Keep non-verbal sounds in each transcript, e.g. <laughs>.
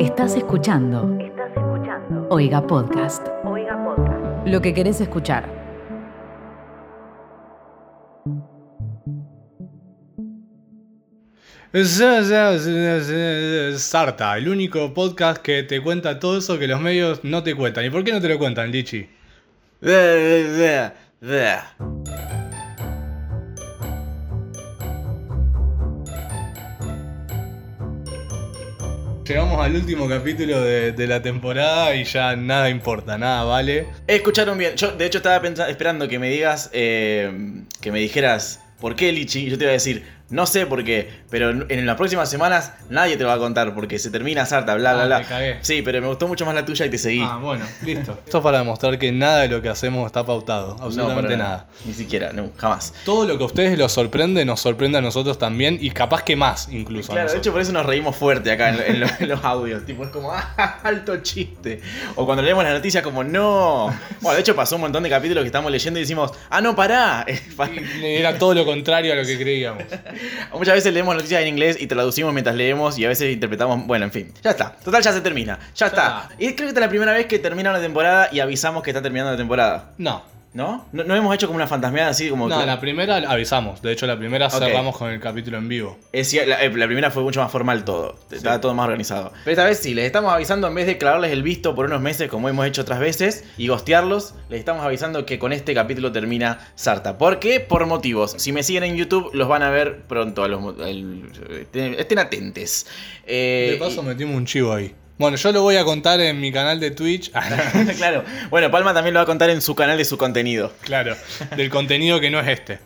Estás escuchando Estás escuchando. Oiga Podcast. Oiga Podcast. Lo que querés escuchar. Sarta, el único podcast que te cuenta todo eso que los medios no te cuentan. ¿Y por qué no te lo cuentan, Lichi? Llegamos al último capítulo de, de la temporada y ya nada importa, nada vale. Escucharon bien. Yo, de hecho, estaba pensa- esperando que me digas, eh, que me dijeras, ¿por qué Lichi? Y yo te iba a decir, no sé por qué, pero en en las próximas semanas nadie te lo va a contar porque se termina Sarta, bla, bla, Ah, bla. me cagué. Sí, pero me gustó mucho más la tuya y te seguí. Ah, bueno, listo. <laughs> Esto es para demostrar que nada de lo que hacemos está pautado, No, absolutamente para nada. Ni siquiera, no, jamás. Todo lo que a ustedes los sorprende nos sorprende a nosotros también y capaz que más incluso. a Claro, de hecho por eso nos reímos fuerte acá en, en lo- en los audios. Tipo, es como, <laughs> ¡ah, alto chiste! O cuando leemos las noticias como, ¡no! Bueno, de hecho pasó un montón de capítulos que estamos leyendo y decimos, ¡ah, no, pará! <laughs> Era todo lo contrario a lo que creíamos. Muchas veces leemos noticias en inglés y traducimos mientras leemos y a veces interpretamos. Bueno, en fin. Ya está. Total, ya se termina. Ya, está. está. Y creo que esta es la primera vez que termina una temporada y avisamos que está terminando la temporada. No. ¿No? ¿No, no hemos hecho como una fantasmeada así como. No, que- la primera avisamos. De hecho, la primera Ok. cerramos con el capítulo en vivo. Es la, eh, la primera fue mucho más formal todo. Estaba todo más organizado. Pero esta vez sí, les estamos avisando en vez de clavarles el visto por unos meses como hemos hecho otras veces y gostearlos, les estamos avisando que con este capítulo termina Sarta. ¿Por qué? Por motivos. Si me siguen en YouTube los van a ver pronto. A los, mo- el- estén, estén atentes. Eh, De paso y- metimos un chivo ahí. Bueno, yo lo voy a contar en mi canal de Twitch. <laughs> claro. Bueno, Palma también lo va a contar en su canal de su contenido. Claro, del contenido que no es este.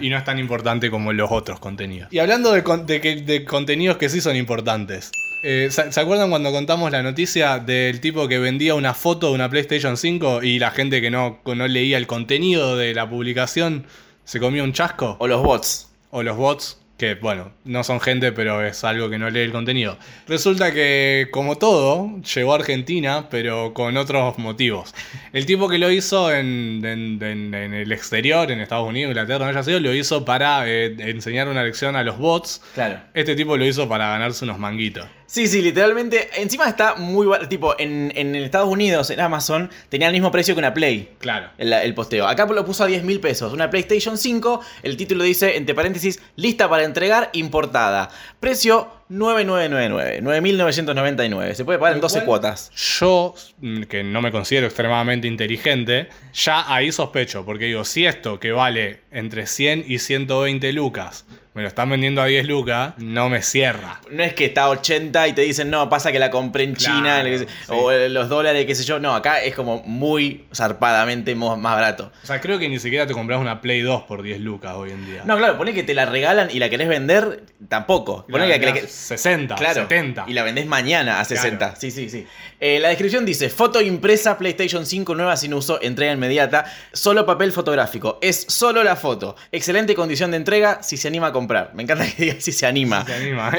Y no es tan importante como los otros contenidos. Y hablando de, con- de que- de contenidos que sí son importantes. eh, ¿se, se acuerdan cuando contamos la noticia del tipo que vendía una foto de una PlayStation 5 y la gente que no, no leía el contenido de la publicación se comía un chasco? O los bots. o los bots, que bueno, no son gente, pero es algo que no lee el contenido. Resulta que, como todo, llegó a Argentina, pero con otros motivos. El tipo que lo hizo en, en- en- en el exterior, en Estados Unidos, Inglaterra, no haya sido, lo hizo para eh, enseñar una lección a los bots. Claro. Este tipo lo hizo para ganarse unos manguitos. Sí, sí, literalmente. Encima está muy Tipo, en, en Estados Unidos, en Amazon, tenía el mismo precio que una Play. Claro. El, el posteo. Acá lo puso a 10 mil pesos. Una PlayStation 5. El título dice, entre paréntesis, lista para entregar, importada. Precio 9999. 9999. Se puede pagar en 12 Igual- cuotas. Yo, mm, que no me considero extremadamente inteligente, ya ahí sospecho, porque digo, si esto que vale entre 100 y 120 lucas, me lo están vendiendo a 10 lucas, no me cierra. No es que está a 80 y te dicen, no, pasa que la compré en Claro, China. sí. O eh, los dólares, qué sé yo. No, acá es como muy zarpadamente más barato. O sea, creo que ni siquiera te compras una Play 2 por 10 lucas hoy en día. No, claro, pone que te la regalan y la querés vender, tampoco. Pone La que, que- vendés 60, Claro, 70. Y la vendés mañana a 60. Claro. Sí, sí, sí. Eh, la descripción dice: foto impresa PlayStation 5 nueva sin uso, entrega inmediata. Solo papel fotográfico. Es solo la foto. Excelente condición de entrega si se anima a comprar. Me encanta que diga si se anima.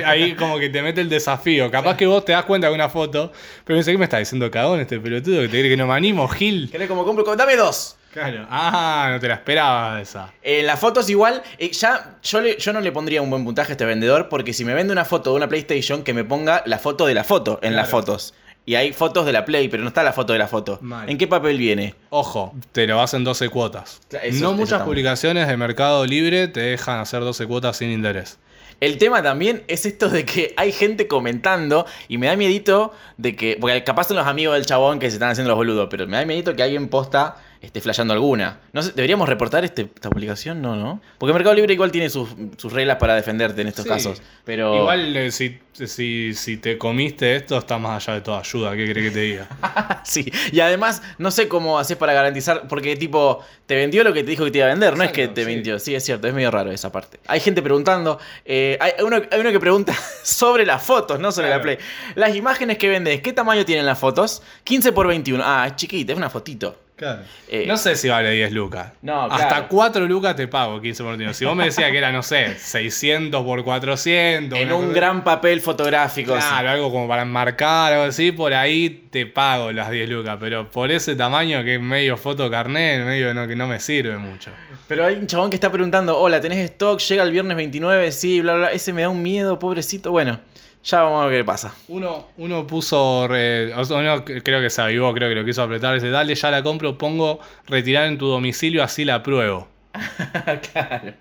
Ahí como que te mete el desafío. Capaz que vos te das cuenta de una foto, pero dice, ¿qué me está diciendo cagón este pelotudo? Que te cree que no me animo, Gil. ¿Querés como compro? Como, Dame dos. Claro. Ah, no te la esperaba esa. En las fotos igual, eh, ya yo, le- yo no le pondría un buen puntaje a este vendedor porque si me vende una foto de una PlayStation, que me ponga la foto de la foto en las fotos. Y hay fotos de la Play, pero no está la foto de la foto. Mal. ¿En qué papel viene? Ojo, te lo hacen 12 cuotas. Claro, eso- no muchas publicaciones de Mercado Libre te dejan hacer 12 cuotas sin interés. El tema también es esto de que hay gente comentando y me da miedito de que. Porque capaz son los amigos del chabón que se están haciendo los boludos, pero me da miedito que alguien posta esté flasheando alguna. No sé, ¿Deberíamos reportar este- esta publicación? No, ¿no? Porque Mercado Libre igual tiene sus, sus reglas para defenderte en estos Sí. casos. Pero. Igual eh, si, si, si te comiste esto, está más allá de toda ayuda. ¿Qué crees que te diga? <laughs> sí. Y además, no sé cómo haces para garantizar. Porque, tipo, te vendió lo que te dijo que te iba a vender. No es que te sí. mintió. Sí, es cierto. Es medio raro esa parte. Hay gente preguntando. eh, hay, uno, hay uno que pregunta <laughs> sobre las fotos, no sobre la. Play. Las imágenes que vendes, ¿qué tamaño tienen las fotos? 15 por 21. Ah, es chiquita, es una fotito. Claro. Eh, no sé si vale 10 lucas. No, Hasta claro. 4 lucas te pago 15 por 21. Si vos me decías que era, no sé, <laughs> 600 por 400. En un cosa- gran papel fotográfico. Claro, algo como para enmarcar, algo así, por ahí te pago las 10 lucas. Pero por ese tamaño que es medio foto carnet, medio no, que no me sirve mucho. Pero hay un chabón que está preguntando, hola, ¿tenés stock? Llega el viernes 29, sí, bla, bla, bla. Ese me da un miedo, pobrecito. Bueno, Ya vamos a ver qué pasa. Uno, uno puso, re- uno creo que se avivó, creo que lo quiso apretar, dice, dale, ya la compro, pongo retirar en tu domicilio, así la pruebo. <laughs> claro.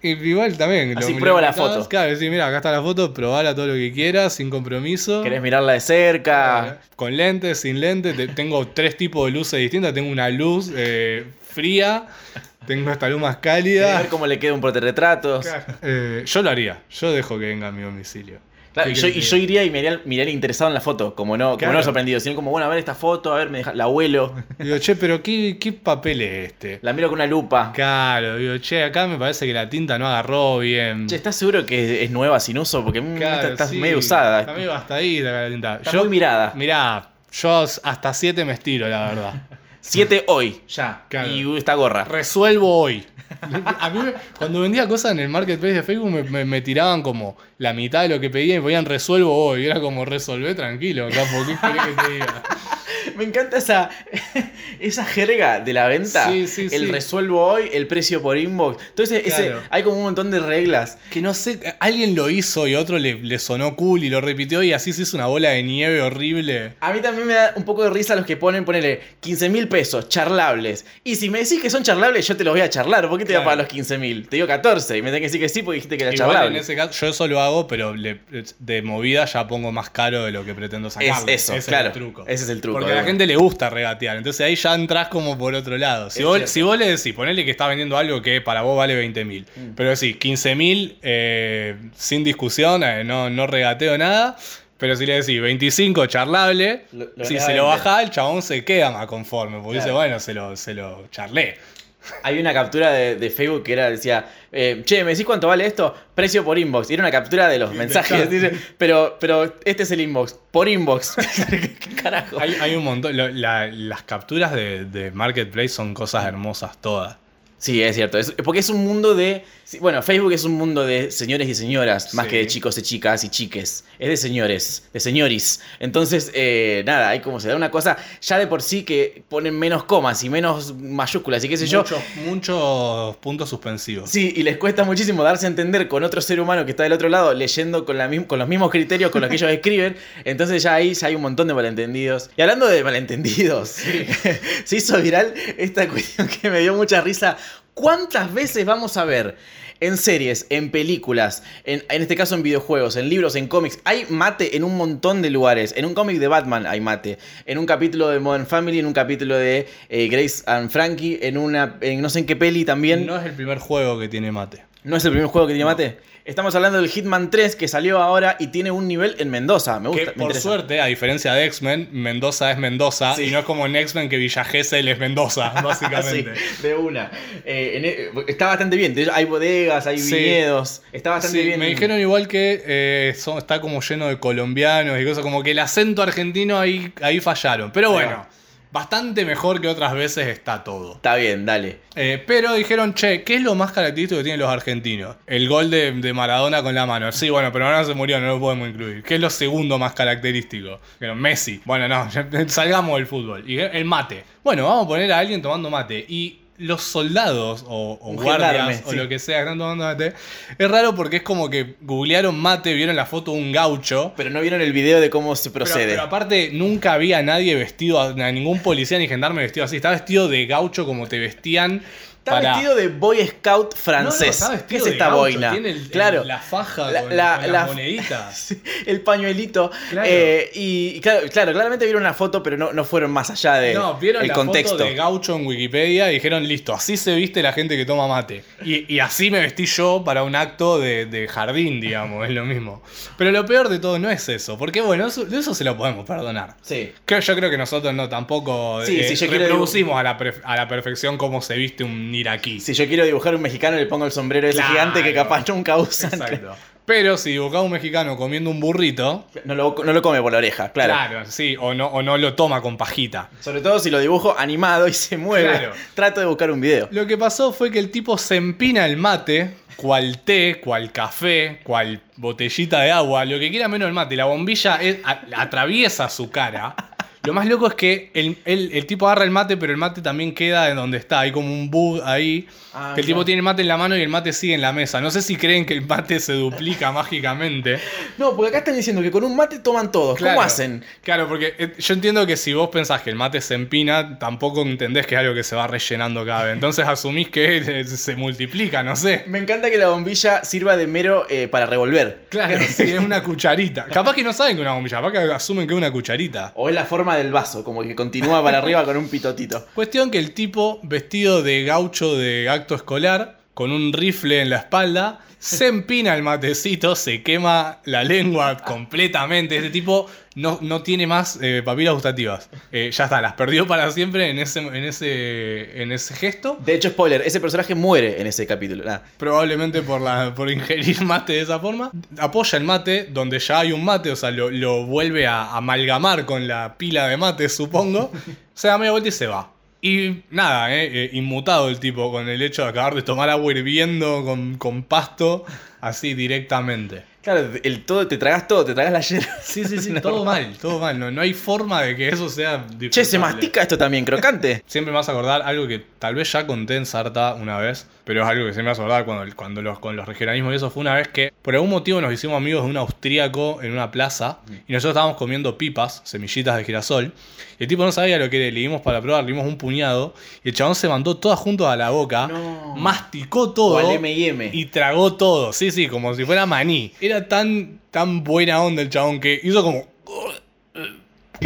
Y igual también. Así lo- prueba lo la foto. Claro, sí, mira, acá está la foto, probala todo lo que quieras, sin compromiso. ¿Querés mirarla de cerca? Con lentes, sin lentes. te- tengo tres tipos de luces distintas. Tengo una luz eh, fría, tengo esta luz más ¿Querés cálida. ver cómo le queda un portarretratos? Eh, yo lo haría. Yo dejo que venga a mi domicilio. Claro, y, ¿Qué yo, y yo iría y miraría interesado en la foto, como no, como Claro. no sorprendido, sino como, bueno, a ver esta foto, a ver, me deja, la huelo, <laughs> Digo, che, pero ¿qué, qué papel es este? la miro con una lupa. Claro, digo, che, acá me parece que la tinta no agarró bien. Che, ¿estás seguro que es nueva sin uso? Porque mm, Claro, está sí, medio usada. Está medio gastadita la tinta. Está muy mirada. Mirá, yo hasta 7 me estiro, la verdad. <laughs> Siete hoy, ya. Claro. Y esta gorra. Resuelvo hoy. <laughs> A mí, cuando vendía cosas en el marketplace de Facebook, me, tiraban como la mitad de lo que pedía y me ponían resuelvo hoy. Era como resolver tranquilo, capo. ¿Qué querés que te diga? Me encanta esa, <laughs> esa jerga de la venta. Sí, sí, el sí. resuelvo hoy, el precio por inbox. Entonces, ese- Claro. hay como un montón de reglas. Que no sé, alguien lo hizo y otro le, le sonó cool y lo repitió y así se hizo una bola de nieve horrible. A mí también me da un poco de risa los que ponen, ponele 15 mil pesos, charlables. Y si me decís que son charlables, yo te los voy a charlar. ¿Por qué te voy a Claro. pagar los 15 mil? Te digo 14 y me tenés que decir que sí porque dijiste que era Igual en charlable. ese caso, yo eso lo hago, pero le- de movida ya pongo más caro de lo que pretendo Es sacarle. eso, Ese claro. Es el truco. Ese es el truco. Porque la gente le gusta regatear. Entonces ahí ya entras como por otro lado. Si, vos, cierto. si vos le decís, ponele que está vendiendo algo que para vos vale 20 mil. Mm. Pero decís, 15 mil eh, sin discusión, eh, no, no regateo nada. Pero si le decís 25 charlable, Lo- lo si se lo baja, el chabón se queda más conforme. Porque Claro. dice, bueno, se lo, se lo charlé. Hay una captura de, de Facebook que era, decía, eh, che, ¿me decís cuánto vale esto? Precio por inbox. Y era una captura de los mensajes. dice, pero, pero este es el inbox. Por inbox. <laughs> ¿Qué carajo? Hay, hay un montón. lo- la- las capturas de, de Marketplace son cosas hermosas todas. Sí, es cierto. Es- porque es un mundo de. Bueno, Facebook es un mundo de señores y señoras, más que de chicos y chicas y chiques. Es de señores, de señoris. Entonces, eh, nada, hay como se da una cosa ya de por sí que ponen menos comas y menos mayúsculas y qué sé yo. Muchos, muchos puntos suspensivos. Sí, y les cuesta muchísimo darse a entender con otro ser humano que está del otro lado leyendo con, la con los mismos criterios con los que ellos <laughs> escriben. Entonces ya ahí ya hay un montón de malentendidos. Y hablando de malentendidos, <laughs> se hizo viral esta cuestión que me dio mucha risa. ¿Cuántas veces vamos a ver en series, en películas, en, en este caso en videojuegos, en libros, en cómics? Hay mate en un montón de lugares. En un cómic de Batman hay mate. En un capítulo de Modern Family, en un capítulo de eh, Grace and Frankie, en una, en no sé en qué peli también. No es el primer juego que tiene mate. ¿No es el primer juego que tiene mate? Estamos hablando del Hitman 3 que salió ahora y tiene un nivel en Mendoza. Me gusta, Que me por interesa. suerte, a diferencia de X-Men, Mendoza es Mendoza Sí. y no es como en X-Men que Villa Gesell es Mendoza, <laughs> básicamente. Sí, de una. Eh, en e- está bastante bien. Hay bodegas, hay Sí. viñedos. Está bastante bien. me dijeron igual que eh, son- está como lleno de colombianos y cosas, como que el acento argentino ahí, ahí fallaron. Pero bueno. Bastante mejor que otras veces está todo. Está bien, dale. Eh, pero dijeron, che, ¿qué es lo más característico que tienen los argentinos? El gol de, de Maradona con la mano. Sí, bueno, pero Maradona se murió, no lo podemos incluir. ¿Qué es lo segundo más característico? Dijeron, Messi. Bueno, no, <laughs> salgamos del fútbol. Y el mate. Bueno, vamos a poner a alguien tomando mate. Y los soldados o, o guardias gendarme, o sí. lo que sea están tomando mate. Es raro porque es como que googlearon mate, vieron la foto de un gaucho. Pero no vieron el video de cómo se procede. pero aparte, nunca había nadie vestido, a ningún policía ni gendarme vestido así. Estaba vestido de gaucho como te vestían. Está para... vestido de Boy Scout francés. No, no, está ¿Qué es esta gaucho, boina? Tiene el- el- claro. la faja La- con, la- con. <laughs> Sí, el pañuelito. Claro. Eh, y claro, claro, claramente vieron una foto, pero no, no fueron más allá de No, vieron el la contexto. foto de gaucho en Wikipedia y dijeron, listo, así se viste la gente que toma mate. Y, y así me vestí yo para un acto de, de jardín, digamos, es lo mismo. Pero lo peor de todo no es eso, porque bueno, eso, de eso se lo podemos perdonar. Sí. Que yo creo que nosotros no tampoco Sí, eh, si yo quiero reproducimos a la, a la perfección cómo se viste un iraquí. Si yo quiero dibujar un mexicano, le pongo el sombrero ese Claro. gigante que capaz nunca usan. Exacto. Pero si dibujaba un mexicano comiendo un burrito, No lo, no lo come por la oreja, claro. claro, sí, o no, o no lo toma con pajita. Sobre todo si lo dibujo animado y se mueve. Claro. Trato de buscar un video. Lo que pasó fue que el tipo se empina el mate, cual té, cual café, cual botellita de agua, lo que quiera menos el mate. La bombilla es- a- atraviesa su cara, Lo más loco es que el, el- el tipo agarra el mate, pero el mate también queda en donde está. Hay como un bug ahí. Ah, que el tipo tiene el mate en la mano y el mate sigue en la mesa. No sé si creen que el mate se duplica <laughs> mágicamente. No, porque acá están diciendo que con un mate toman todos. Claro. ¿Cómo hacen? Claro, porque eh, yo entiendo que si vos pensás que el mate se empina, tampoco entendés que es algo que se va rellenando cada vez. Entonces asumís que <laughs> se multiplica, no sé. Me encanta que la bombilla sirva de mero eh, para revolver. Claro, sí, es una cucharita. Capaz que no saben que es una bombilla, capaz que asumen que es una cucharita. O es la forma del vaso, como que continúa para arriba con un pitotito. <laughs> Cuestión que el tipo, vestido de gaucho de acto escolar, con un rifle en la espalda, se empina el matecito, se quema la lengua completamente. Este tipo no, no tiene más eh, papilas gustativas. Eh, ya está, las perdió para siempre en ese, en ese, en ese gesto. De hecho, spoiler, ese personaje muere en ese capítulo. Probablemente por, la, por ingerir mate de esa forma. Apoya el mate donde ya hay un mate, o sea, lo, lo vuelve a amalgamar con la pila de mate, supongo. Se da media vuelta y se va. Y nada, eh, eh, inmutado el tipo con el hecho de acabar de tomar agua hirviendo con, con pasto, así directamente. Claro, el todo, te tragas todo, te tragas la hierba. Sí, sí, sí, <laughs> todo mal, todo mal. No, no hay forma de que eso sea Che, se mastica esto también, crocante. Siempre me vas a acordar algo que tal vez ya conté en Sarta una vez, pero es algo que siempre me a acordar cuando, cuando los, con los regionalismos y eso fue una vez que por algún motivo nos hicimos amigos de un austríaco en una plaza y nosotros estábamos comiendo pipas, semillitas de girasol, y el tipo no sabía lo que era, le dimos para probar, le dimos un puñado, y el chabón se mandó todas juntos a la boca, No. masticó todo M&M. y tragó todo, sí, sí, como si fuera maní. Era tan, tan buena onda el chabón que hizo como...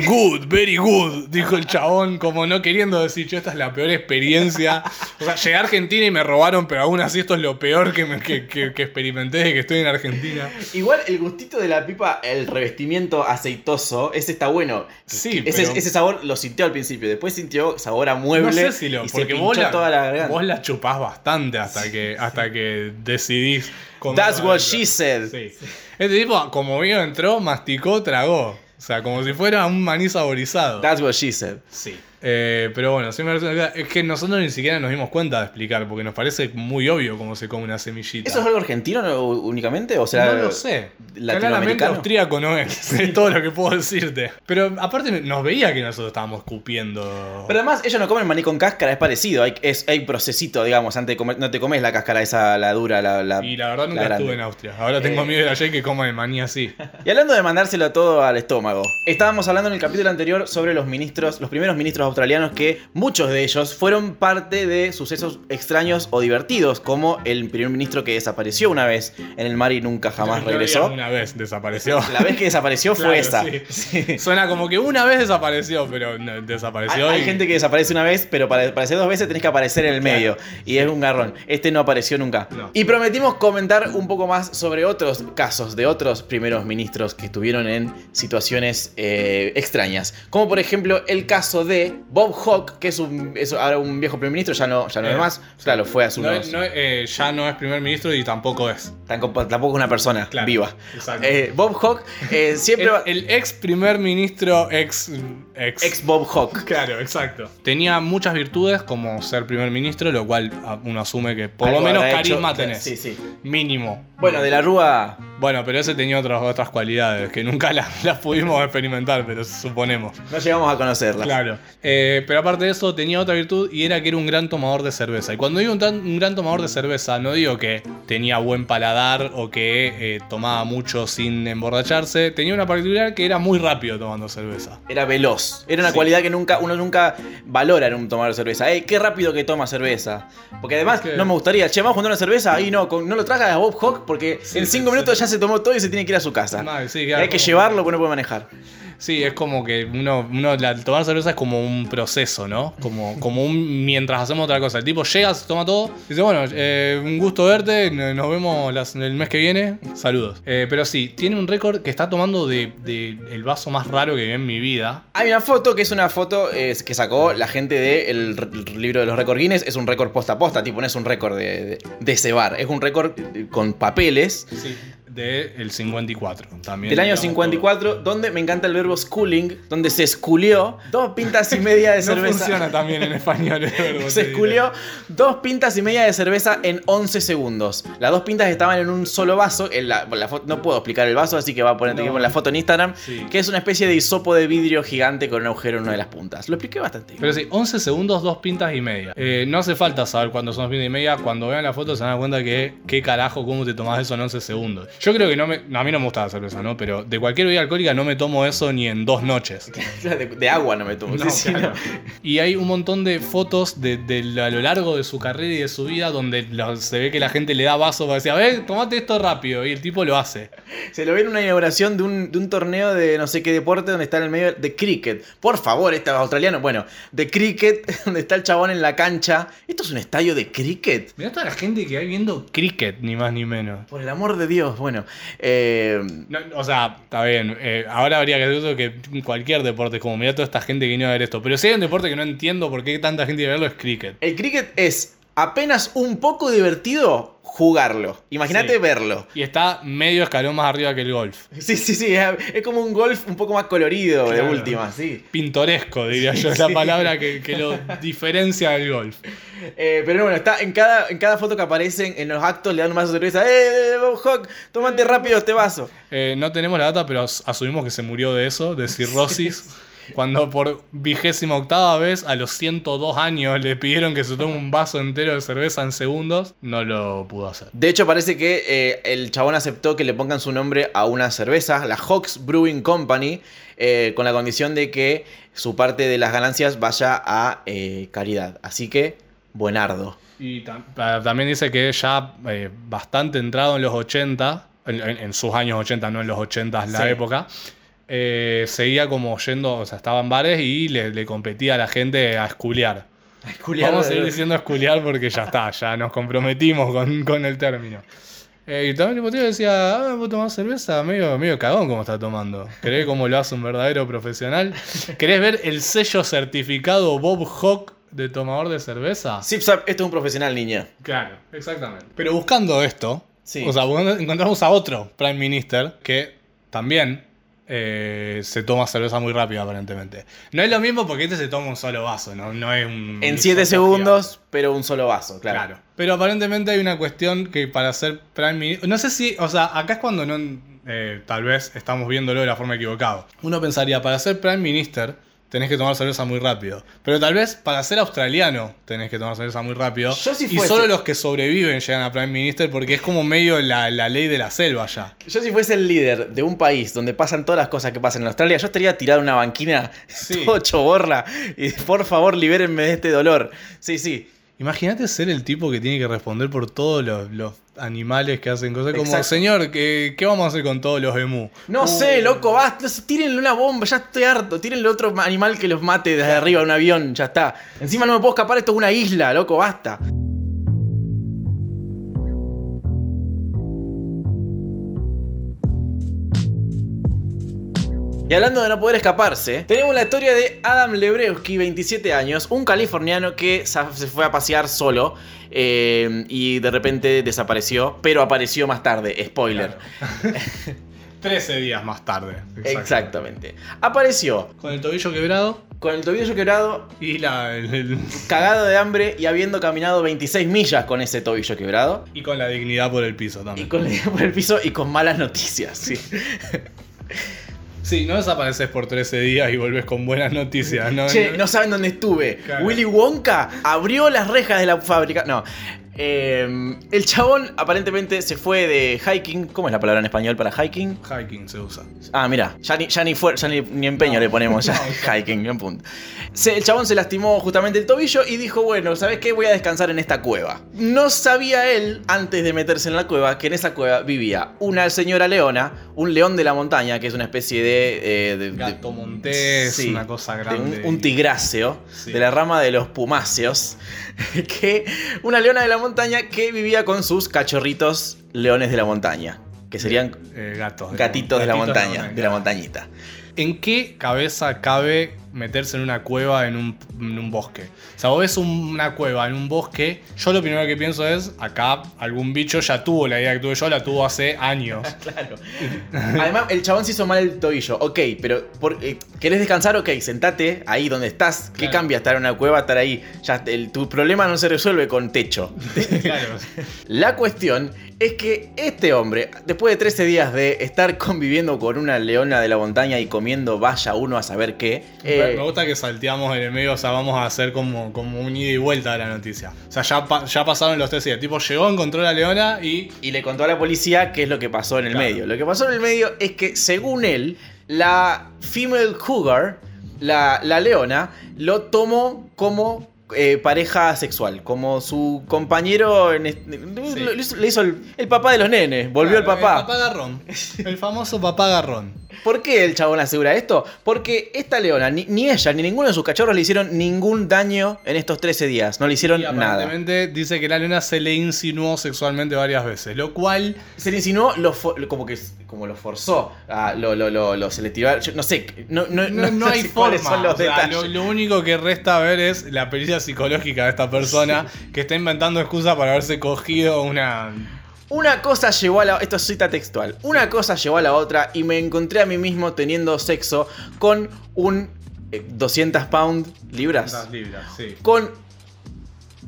Good, very good, dijo el chabón, como no queriendo decir, yo esta es la peor experiencia. O sea, llegué a Argentina y me robaron, pero aún así esto es lo peor que, me- que, que- que experimenté desde que estoy en Argentina. Igual el gustito de la pipa, el revestimiento aceitoso, ese está bueno. Sí, ese, pero- ese sabor lo sintió al principio, después sintió sabor a No mueble sé si lo, y porque vos la, toda la vos la chupás bastante hasta que, hasta que decidís. That's what she said. Sí. Este tipo, como vio, entró, masticó, tragó. O sea, como si fuera un maní saborizado. That's what she said. Sí. Eh, pero bueno, sí me parece- es que nosotros ni siquiera nos dimos cuenta de explicar, porque nos parece muy obvio cómo se come una semillita. ¿Eso es algo argentino no, únicamente? O sea, no lo sé. Claramente austríaco no es. <laughs> Es todo lo que puedo decirte. Pero aparte nos veía que nosotros estábamos escupiendo. Pero además, ellos no comen maní con cáscara, es parecido. Hay, es, hay procesito, digamos, antes de comer. No te comes la cáscara esa, la dura, la. la y la verdad nunca estuve en Austria. Ahora tengo Eh. miedo de ayer que coman el maní así. Y hablando de mandárselo todo al estómago, estábamos hablando en el capítulo anterior sobre los ministros, los primeros ministros australianos que muchos de ellos fueron parte de sucesos extraños o divertidos, como el primer ministro que desapareció una vez en el mar y nunca jamás No regresó. Una vez desapareció. <laughs> La vez que desapareció Claro, fue esa. sí. <laughs> Sí. Suena como que una vez desapareció, pero no, Hay, desapareció. hay y- gente que desaparece una vez, pero para aparecer dos veces tenés que aparecer en el Claro. medio. Y es un garrón. Este no apareció nunca. No. Y prometimos comentar un poco más sobre otros casos de otros primeros ministros que estuvieron en situaciones eh, extrañas. Como por ejemplo el caso de Bob Hawke, que es, un, es ahora un viejo primer ministro, ya no, ya no Eh, es más. Claro, fue hace No, unos. no, eh, ya no es primer ministro y tampoco es. Tampoco, tampoco es una persona Claro, viva. exacto. Eh, Bob Hawke eh, <laughs> siempre. El, va- el ex primer ministro, ex. Ex. Ex Bob Hawke. Claro, exacto. Tenía muchas virtudes como ser primer ministro, lo cual ah, uno asume que por Algo lo menos hecho. carisma tenés. Sí, sí. Mínimo. Bueno, de la Rúa. Bueno, pero ese tenía otras, otras cualidades que nunca <laughs> las, las pudimos experimentar, pero suponemos. No llegamos a conocerla. Claro. Eh, pero aparte de eso, tenía otra virtud y era que era un gran tomador de cerveza. Y cuando digo un, tan- un gran tomador de cerveza, no digo que tenía buen paladar o que eh, tomaba mucho sin emborracharse. Tenía una particular que era muy rápido tomando cerveza. Era veloz. Era una Sí. cualidad que nunca, uno nunca valora en un tomar cerveza. ¡Ey, qué rápido que toma cerveza! Porque además, Es que- no me gustaría, che, vamos a juntar una cerveza. Ahí no, con- no lo tragas a Bob Hawk porque Sí, en sí, cinco sí. minutos ya se tomó todo y se tiene que ir a su casa. Claro, hay que llevarlo porque no puede manejar. Sí, es como que uno, uno la- tomar cerveza es como un proceso, ¿no? Como, como un mientras hacemos otra cosa. El tipo llega, se toma todo, dice, bueno, eh, un gusto verte, nos vemos las- el mes que viene, saludos. Eh, pero sí, tiene un récord que está tomando de, de el vaso más raro que vi en mi vida. Hay una foto que es una foto eh, que sacó la gente del libro de los récords Guinness. Es un récord posta a posta, tipo, no es un récord de, de, de ese bar. Es un récord eh, con papeles Sí. Del 54. También Del año digamos 54, donde me encanta el verbo schooling, donde se esculió dos pintas y media de. <laughs> No cerveza. funciona también en español el verbo, Se esculió dos pintas y media de cerveza en 11 segundos. Las dos pintas estaban en un solo vaso. En la, la fo- no puedo explicar el vaso, así que va a poner No. la foto en Instagram. Sí. Que es una especie de hisopo de vidrio gigante con un agujero en una de las puntas. Lo expliqué bastante. bien. Pero sí, 11 segundos, dos pintas y media. Eh, no hace falta saber cuántos son dos pintas y media. Cuando vean la foto se dar cuenta que qué carajo, cómo te tomás eso en 11 segundos. Yo creo que no me. A mí no me gusta la cerveza, ¿no? Pero de cualquier bebida alcohólica no me tomo eso ni en dos noches. <laughs> de, de agua no me tomo. No, sí, sí, claro. no. Y hay un montón de fotos de, de- a lo largo de su carrera y de su vida donde lo- se ve que la gente le da vaso para decir, a ver, tomate esto rápido. Y el tipo lo hace. Se lo ve en una inauguración de un, de un torneo de no sé qué deporte donde está en el medio de cricket. Por favor, este australiano. Bueno, de cricket, <laughs> donde está el chabón en la cancha. ¿Esto es un estadio de cricket? Mirá toda la gente que hay viendo cricket, ni más ni menos. Por el amor de Dios. Bueno, eh, No, o sea, está bien. eh, ahora habría que eso que cualquier deporte es como, mira toda esta gente que viene a ver esto. Pero si hay un deporte que no entiendo por qué tanta gente viene a verlo es cricket. el cricket es apenas un poco divertido jugarlo. Imagínate Sí. verlo. Y está medio escalón más arriba que el golf. <laughs> Sí, sí, sí. Es como un golf un poco más colorido de última, sí. Pintoresco, diría yo, es la palabra que, que lo <laughs> diferencia del golf. Eh, pero bueno, está en cada, en cada foto que aparecen en los actos le dan de cerveza. ¡Eh, Bob Hawk! Tómate rápido este vaso. Eh, no tenemos la data, pero as- asumimos que se murió de eso, de cirrosis. <laughs> Cuando por vigésima octava vez, a los 102 años, le pidieron que se tome un vaso entero de cerveza en segundos, no lo pudo hacer. De hecho, parece que eh, el chabón aceptó que le pongan su nombre a una cerveza, la Hawks Brewing Company, eh, con la condición de que su parte de las ganancias vaya a eh, caridad. Así que, buenardo. Y tam- también dice que ya bastante entrado en los 80, en, en- en sus años 80, no en los 80 la Sí. época, eh, seguía como yendo, o sea, estaba en bares y le, le competía a la gente a esculear. Vamos a seguir diciendo esculear porque ya está, ya nos comprometimos con, con el término. Eh, y también el decía, ah, vos tomás cerveza, medio, medio cagón como está tomando. ¿Querés cómo lo hace un verdadero profesional? ¿Querés ver el sello certificado Bob Hawk de tomador de cerveza? Zip Zap, esto es un profesional, niña. Claro, exactamente. Pero buscando esto, Sí. o sea, encontramos a otro Prime Minister que también eh, se toma cerveza muy rápido, aparentemente. No es lo mismo porque este se toma un solo vaso, no, no es un. En 7 hisopo segundos, pero un solo vaso, claro. Claro. Pero aparentemente hay una cuestión que para ser Prime Minister. No sé si. O sea, acá es cuando no. eh, tal vez estamos viéndolo de la forma equivocada. Uno pensaría, para ser Prime Minister tenés que tomar cerveza muy rápido. Pero tal vez para ser australiano tenés que tomar cerveza muy rápido. Yo si y fuese- solo los que sobreviven llegan a Prime Minister porque es como medio la, la ley de la selva ya. Yo si fuese el líder de un país donde pasan todas las cosas que pasan en Australia, yo estaría tirado una banquina <laughs> Sí. todo choborra y por favor libérenme de este dolor. Sí, sí. Imagínate ser el tipo que tiene que responder por todos los, los animales que hacen cosas. Como, Exacto. señor, ¿qué, ¿qué vamos a hacer con todos los emu? No Uh, sé, loco, basta. Tírenle una bomba, ya estoy harto. Tírenle otro animal que los mate desde arriba de un avión, ya está. Encima no me puedo escapar, esto es una isla, loco, basta. Y hablando de no poder escaparse, tenemos la historia de Adam Lebrewski, 27 años, un californiano que se fue a pasear solo eh, y de repente desapareció, pero apareció más tarde, spoiler. 13 <laughs> días más tarde. Exactamente. Apareció Con el tobillo quebrado con el tobillo quebrado, y, la, el- el- cagado de hambre y habiendo caminado 26 millas con ese tobillo quebrado. y con la dignidad por el piso Y también. con la idea por el piso y con malas noticias, sí. <laughs> Sí, no desapareces por 13 días y volvés con buenas noticias. No, Che, no- saben dónde estuve. Claro. Willy Wonka abrió las rejas de la fábrica. No. Eh, el chabón aparentemente se fue de hiking. ¿Cómo es la palabra en español para hiking? Hiking se usa. Ah, mira, ya ni, ya ni, fue- ya ni, ni empeño le ponemos ya. <laughs> hiking, en punto. Se- el chabón se lastimó justamente el tobillo y dijo, bueno, ¿sabes qué? Voy a descansar en esta cueva. No sabía él, antes de meterse en la cueva, que en esa cueva vivía una señora leona, un león de la montaña, que es una especie de... eh, de- Gato montés, Sí, una cosa de grande. un, un tigráceo, Sí. de la rama de los pumáceos, <laughs> que una leona de la montaña que vivía con sus cachorritos leones de la montaña, que serían Eh, gatos. gatitos de la montaña, de la claro. montañita. ¿en qué cabeza cabe meterse en una cueva en un, en un bosque? O sea, vos ves un- una cueva en un bosque, yo lo primero que pienso es, acá algún bicho ya tuvo la idea que tuve yo, la tuvo hace años. <laughs> Claro. Además, el chabón se hizo mal el tobillo. Ok, pero por- eh, ¿querés descansar? Ok, sentate ahí donde estás. ¿Qué Claro. cambia estar en una cueva, estar ahí? Ya, el- tu problema no se resuelve con techo. <laughs> claro. <laughs> La cuestión es que este hombre, después de 13 días de estar conviviendo con una leona de la montaña y comiendo vaya uno a saber qué, eh, Me gusta que salteamos en el medio, o sea, vamos a hacer como, como un ida y vuelta de la noticia. O sea, ya, pa- ya pasaron los tres días. Tipo, llegó, encontró la leona y y le contó a la policía qué es lo que pasó en el Claro. medio. Lo que pasó en el medio es que, según él, la female cougar, la, la leona, lo tomó como eh, pareja sexual, como su compañero. En est- Sí. le hizo, le hizo el, el papá de los nenes, volvió Claro, el papá. El papá garrón. El famoso papá garrón. ¿Por qué el chabón asegura esto? Porque esta leona, ni, ni ella, ni ninguno de sus cachorros le hicieron ningún daño en estos 13 días. No le hicieron Y nada. aparentemente dice que la leona se le insinuó sexualmente varias veces. Lo cual. Se le insinuó, lo como que como lo forzó. ah, lo, lo, lo, lo- se le tiró. yo no sé, no, no, No, no hay sé forma. son los o sea, detalles. lo, lo único que resta ver es la pericia psicológica de esta persona que está inventando excusas para haberse cogido una. Una cosa llevó a la. Esto es cita textual. Una cosa llevó a la otra y me encontré a mí mismo teniendo sexo con un. eh, 200 pound libras. libras, sí. Con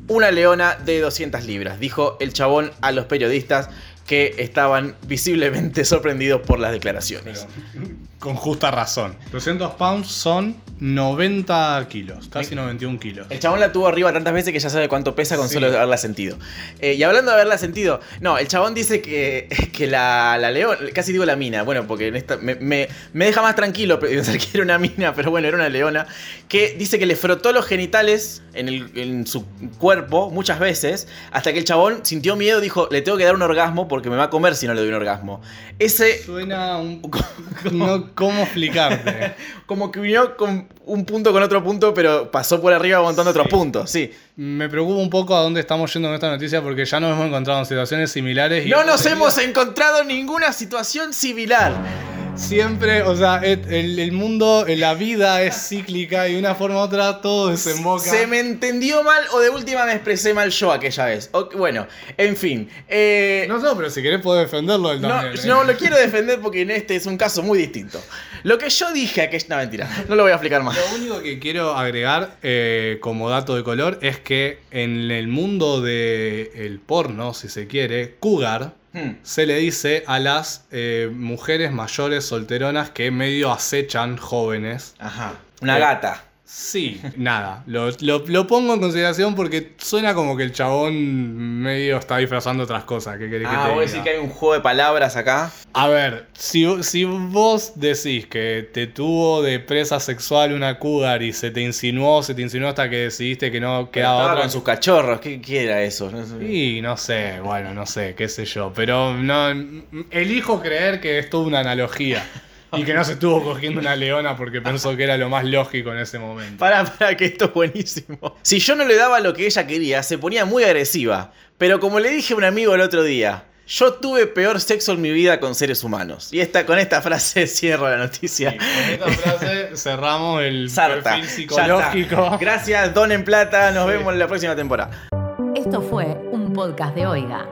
una leona de 200 libras, dijo el chabón a los periodistas que estaban visiblemente <laughs> sorprendidos por las declaraciones. Pero, <laughs> con justa razón. 200 pounds son 90 kilos, casi 91 kilos. El chabón la tuvo arriba tantas veces que ya sabe cuánto pesa con Sí. solo haberla sentido. Eh, y hablando de haberla sentido, no, el chabón dice que, <laughs> que la, la león, casi digo la mina, bueno, porque en esta, me, me- me deja más tranquilo pensar <laughs> que era una mina, pero bueno, era una leona, que dice que le frotó los genitales en, el- en su cuerpo muchas veces, hasta que el chabón sintió miedo, dijo, le tengo que dar un orgasmo porque me va a comer si no le doy un orgasmo. Ese, Suena un. <laughs> No, ¿Cómo explicarte? como que unió con un punto con otro punto, pero pasó por arriba aguantando Sí. otros puntos, sí. Me preocupa un poco a dónde estamos yendo con esta noticia porque ya nos hemos encontrado en situaciones similares. Y No nos tenido- hemos encontrado ninguna situación similar. Siempre, o sea, el, mundo, la vida es cíclica y de una forma u otra todo desemboca. ¿Se me entendió mal o de última me expresé mal yo aquella vez? Bueno, en fin. eh, No sé, pero si querés puedo defenderlo él no. ¿eh? no lo quiero defender porque en este es un caso muy distinto. Lo que yo dije aquella... No, mentira. No lo voy a explicar más. Lo único que quiero agregar eh, como dato de color es que en el mundo del porno, si se quiere, cougar Hmm. se le dice a las eh, mujeres mayores solteronas que medio acechan jóvenes. Ajá. Una Eh, gata. Sí, nada. Lo, lo- lo pongo en consideración porque suena como que el chabón medio está disfrazando otras cosas. ¿Qué querés que Ah, te vos decís que hay un juego de palabras acá. A ver, si, si vos decís que te tuvo de presa sexual una cougar y se te insinuó, se te insinuó hasta que decidiste que no quedaba Estaba otra. con sus cachorros. ¿Qué, qué era eso? No sé. Y no sé, bueno, no sé, qué sé yo. Pero no elijo creer que es toda una analogía. <laughs> Y que no se estuvo cogiendo una leona porque pensó que era lo más lógico en ese momento. Para, para, que esto es buenísimo. Si yo no le daba lo que ella quería, se ponía muy agresiva. Pero como le dije a un amigo el otro día, yo tuve peor sexo en mi vida con seres humanos. Y esta, con esta frase <laughs> cierro la noticia. Con esta frase cerramos el Sarta. perfil psicológico. Gracias, Don en Plata. Nos Sí. vemos en la próxima temporada. Esto fue un podcast de Oiga.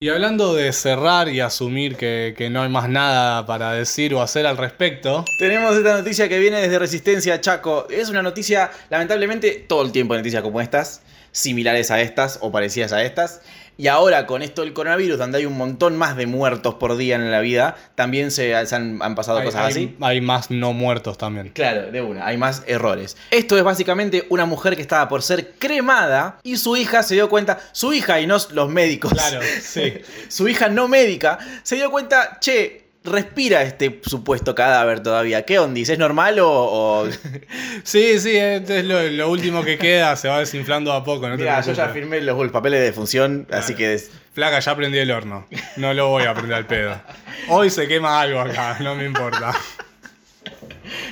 Y hablando de cerrar y asumir que, no hay más nada para decir o hacer al respecto, Tenemos esta noticia que viene desde Resistencia Chaco. Es una noticia, lamentablemente, todo el tiempo hay noticias como estas, similares a estas o parecidas a estas. Y ahora con esto del coronavirus, donde hay un montón más de muertos por día en la vida, también se, se han, han pasado hay, cosas hay- así. hay más no muertos también. Claro, de una, hay más errores. Esto es básicamente una mujer que estaba por ser cremada y su hija se dio cuenta, su hija y no los médicos, Claro, sí. <laughs> su hija no médica, se dio cuenta, che, respira este supuesto cadáver todavía. ¿Qué ondis? ¿Es normal o...? o- <laughs> Sí, sí, este es lo, lo último que queda, se va desinflando a poco. No Mira, yo ya firmé los, papeles de defunción, así que... es- Flaca, ya prendí el horno. No lo voy a prender al pedo. Hoy se quema algo acá, no me importa.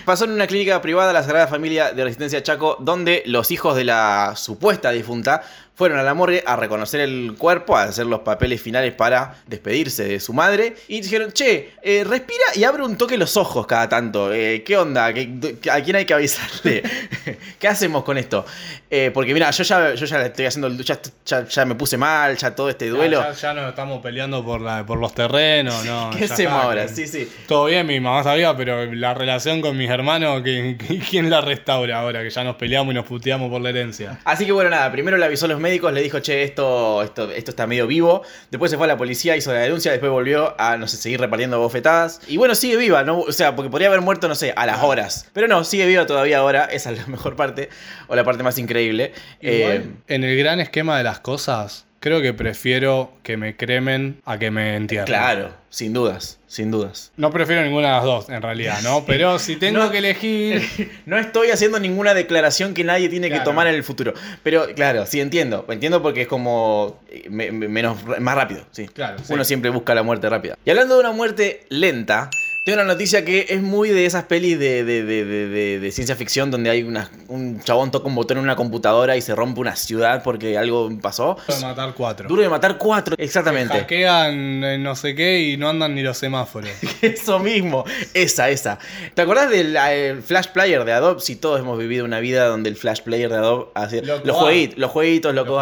Pasó en una clínica privada la Sagrada Familia de Resistencia Chaco, donde los hijos de la supuesta difunta fueron a la morgue a reconocer el cuerpo, a hacer los papeles finales para despedirse de su madre. Y dijeron, che, eh, respira y abre un toque los ojos cada tanto. Eh, ¿Qué onda? ¿Qué- ¿A quién hay que avisarle? <laughs> ¿Qué hacemos con esto? Eh, porque mira, yo ya, yo ya estoy haciendo, el- ya, ya, ya me puse mal, ya todo este duelo. Ya, ya nos estamos peleando por, la, por los terrenos, ¿no? <laughs> ¿Qué hacemos ahora? que- Sí, sí. Todo bien, mi mamá sabía, pero la relación con mis hermanos, ¿qui- <laughs> qui- ¿quién la restaura ahora? Que ya nos peleamos y nos puteamos por la herencia. Así que bueno, nada, primero le avisó a los médicos, le dijo, che, esto, esto, esto está medio vivo. Después se fue a la policía, hizo la denuncia, después volvió a, no sé, seguir repartiendo bofetadas. Y bueno, sigue viva, ¿no? O sea, porque podría haber muerto, no sé, a las horas. Pero no, sigue viva todavía ahora, esa es la <laughs> mejor parte, o la parte más increíble. Eh, en el gran esquema de las cosas, creo que prefiero que me cremen a que me entierren. claro, sin dudas, sin dudas. No prefiero ninguna de las dos, en realidad, ¿no? <laughs> Pero si tengo No. que elegir. <laughs> No estoy haciendo ninguna declaración que nadie tiene que tomar en el futuro. Pero claro, sí entiendo. Entiendo porque es como eh, me- me- menos, más rápido. Sí. Claro, sí. Uno siempre busca la muerte rápida. Y hablando de una muerte lenta, tengo una noticia que es muy de esas pelis de, de- de- de- ciencia ficción donde hay una- un chabón toca un botón en una computadora y se rompe una ciudad porque algo pasó. Duro de matar cuatro. Duro de matar cuatro, exactamente. Hackean eh, no sé qué y no andan ni los semáforos. <laughs> Eso mismo, esa, esa. ¿Te acordás del eh, Flash Player de Adobe? Si todos hemos vivido una vida donde el Flash Player de Adobe hacía Loco los jueguitos, los jueguitos, Loco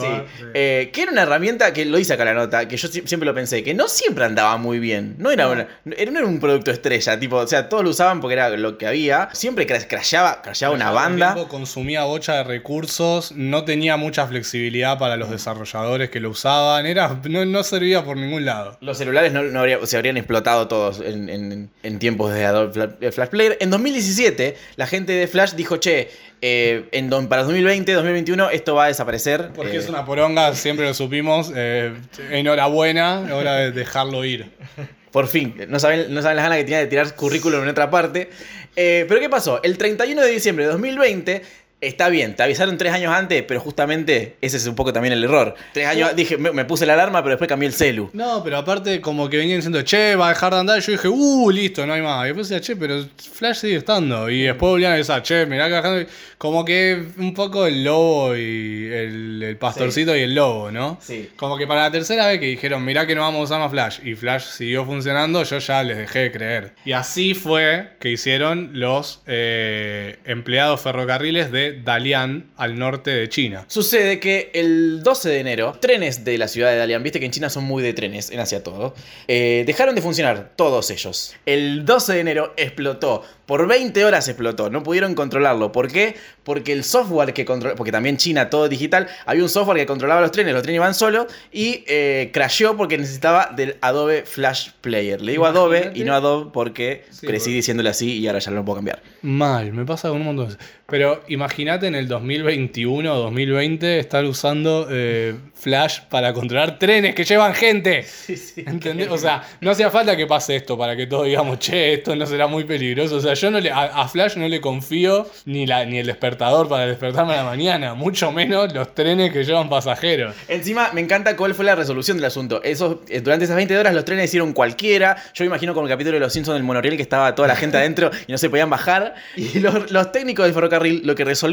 Sí. Sí. Eh, que era una herramienta que lo hice acá la nota, que yo si- siempre lo pensé, que no siempre andaba muy bien. No era, una- era- un producto estrella, tipo, o sea, todos lo usaban porque era lo que había. Siempre cra- crasheaba, crasheaba una banda. tiempo consumía bocha de recursos, no tenía mucha flexibilidad para los desarrolladores que lo usaban, era, no, no servía por ningún lado. Los celulares no, no habría- se habrían explotado todos en, en- en tiempos de Adobe Fla- eh, Flash Player. En 2017, la gente de Flash dijo, che, eh, en don- para 2020, 2021, esto va a desaparecer. Porque Eh, es una poronga, siempre lo supimos. eh, enhorabuena, hora de dejarlo ir. Por fin, no saben, no saben las ganas que tenía de tirar currículum en otra parte. Eh, pero ¿qué pasó? El 31 de diciembre de 2020, está bien, te avisaron tres años antes, pero justamente ese es un poco también el error. Tres años, dije, me, me puse la alarma, pero después cambié el celu. No, pero aparte, como que venían diciendo, che, va a dejar de andar. Y yo dije, uh, listo, no hay más. Y después decía, che, pero Flash sigue estando. Y después volvían a decir, che, mirá que bajando. Como que un poco el lobo y el, el pastorcito y el lobo, ¿no? Sí. Como que para la tercera vez que dijeron, mirá que no vamos a usar más Flash. Y Flash siguió funcionando, yo ya les dejé de creer. Y así fue que hicieron los eh, empleados ferrocarriles de Dalian al norte de China. Sucede que el 12 de enero, trenes de la ciudad de Dalian, viste que en China son muy de trenes, en Asia todo, eh, dejaron de funcionar, todos ellos. El 12 de enero explotó, por 20 horas explotó, no pudieron controlarlo. ¿Por qué? Porque el software que controla, porque también China todo digital, había un software que controlaba los trenes, los trenes iban solos y eh, crasheó porque necesitaba del Adobe Flash Player. Le digo Adobe y no Adobe porque Sí, crecí porque- diciéndole así y ahora ya no lo puedo cambiar. Mal, me pasa con un montón de. Pero imagínate en el 2021 o 2020 estar usando eh, Flash para controlar trenes que llevan gente. <laughs> ¿Entendés? O sea, no hacía falta que pase esto para que todos digamos, che, esto no será muy peligroso. O sea, yo no le, a, a Flash no le confío ni, la, ni el despertador para despertarme a la mañana, mucho menos los trenes que llevan pasajeros. Encima, me encanta cuál fue la resolución del asunto. Esos, eh, durante esas 20 horas los trenes hicieron cualquiera. Yo me imagino como el capítulo de Los Simpsons del monorriel que estaba toda la gente adentro y no se podían bajar. Y los, los técnicos del ferrocarril lo que resolvieron,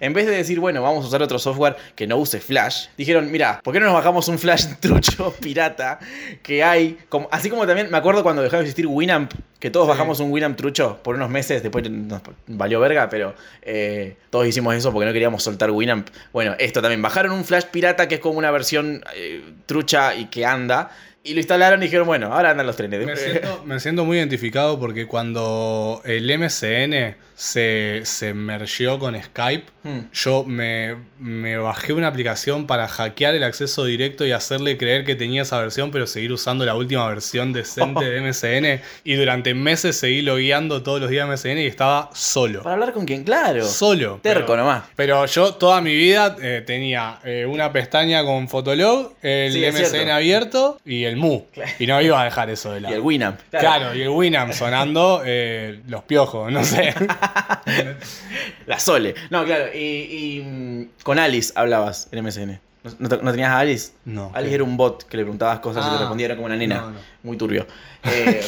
en vez de decir, bueno, vamos a usar otro software que no use Flash, dijeron, mira, ¿por qué no nos bajamos un Flash <laughs> trucho pirata que hay? Como, así como también me acuerdo cuando dejó de existir Winamp, que todos Sí. bajamos un Winamp trucho por unos meses, después nos valió verga, pero eh, todos hicimos eso porque no queríamos soltar Winamp. Bueno, esto también, bajaron un Flash pirata que es como una versión eh, trucha y que anda. Y lo instalaron y dijeron, bueno, ahora andan los trenes. Me <laughs> siento, me siento muy identificado porque cuando el MCN se, se mergió con Skype, Hmm. yo me, me bajé una aplicación para hackear el acceso directo y hacerle creer que tenía esa versión, pero seguir usando la última versión decente de <laughs> MCN. Y durante meses seguí logueando todos los días MCN y estaba solo. Para hablar con quien, claro. Solo. Terco pero- nomás. Pero yo toda mi vida eh, tenía eh, una pestaña con Fotolog, el Sí, cierto. abierto y el MU. Y no iba a dejar eso de Y lado. el Winamp. Claro, y el Winamp sonando eh, los piojos, no sé. <laughs> <laughs> La Sole. No, claro. Y, y, mm, con Alice hablabas en MSN. ¿No, no tenías a Alice? No. Alice era un bot que le preguntabas cosas y Ah. te respondía, era como una nena. No, no. Muy turbio. <laughs> Eh,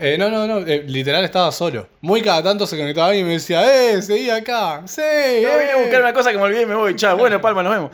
Eh, no, no, no, eh, literal estaba solo. Muy cada tanto se conectaba alguien y me decía, ¡eh, seguí acá! ¡Sí! no, vine a eh". buscar una cosa que me olvidé y me voy. Chao, bueno, <laughs> Palma, nos vemos.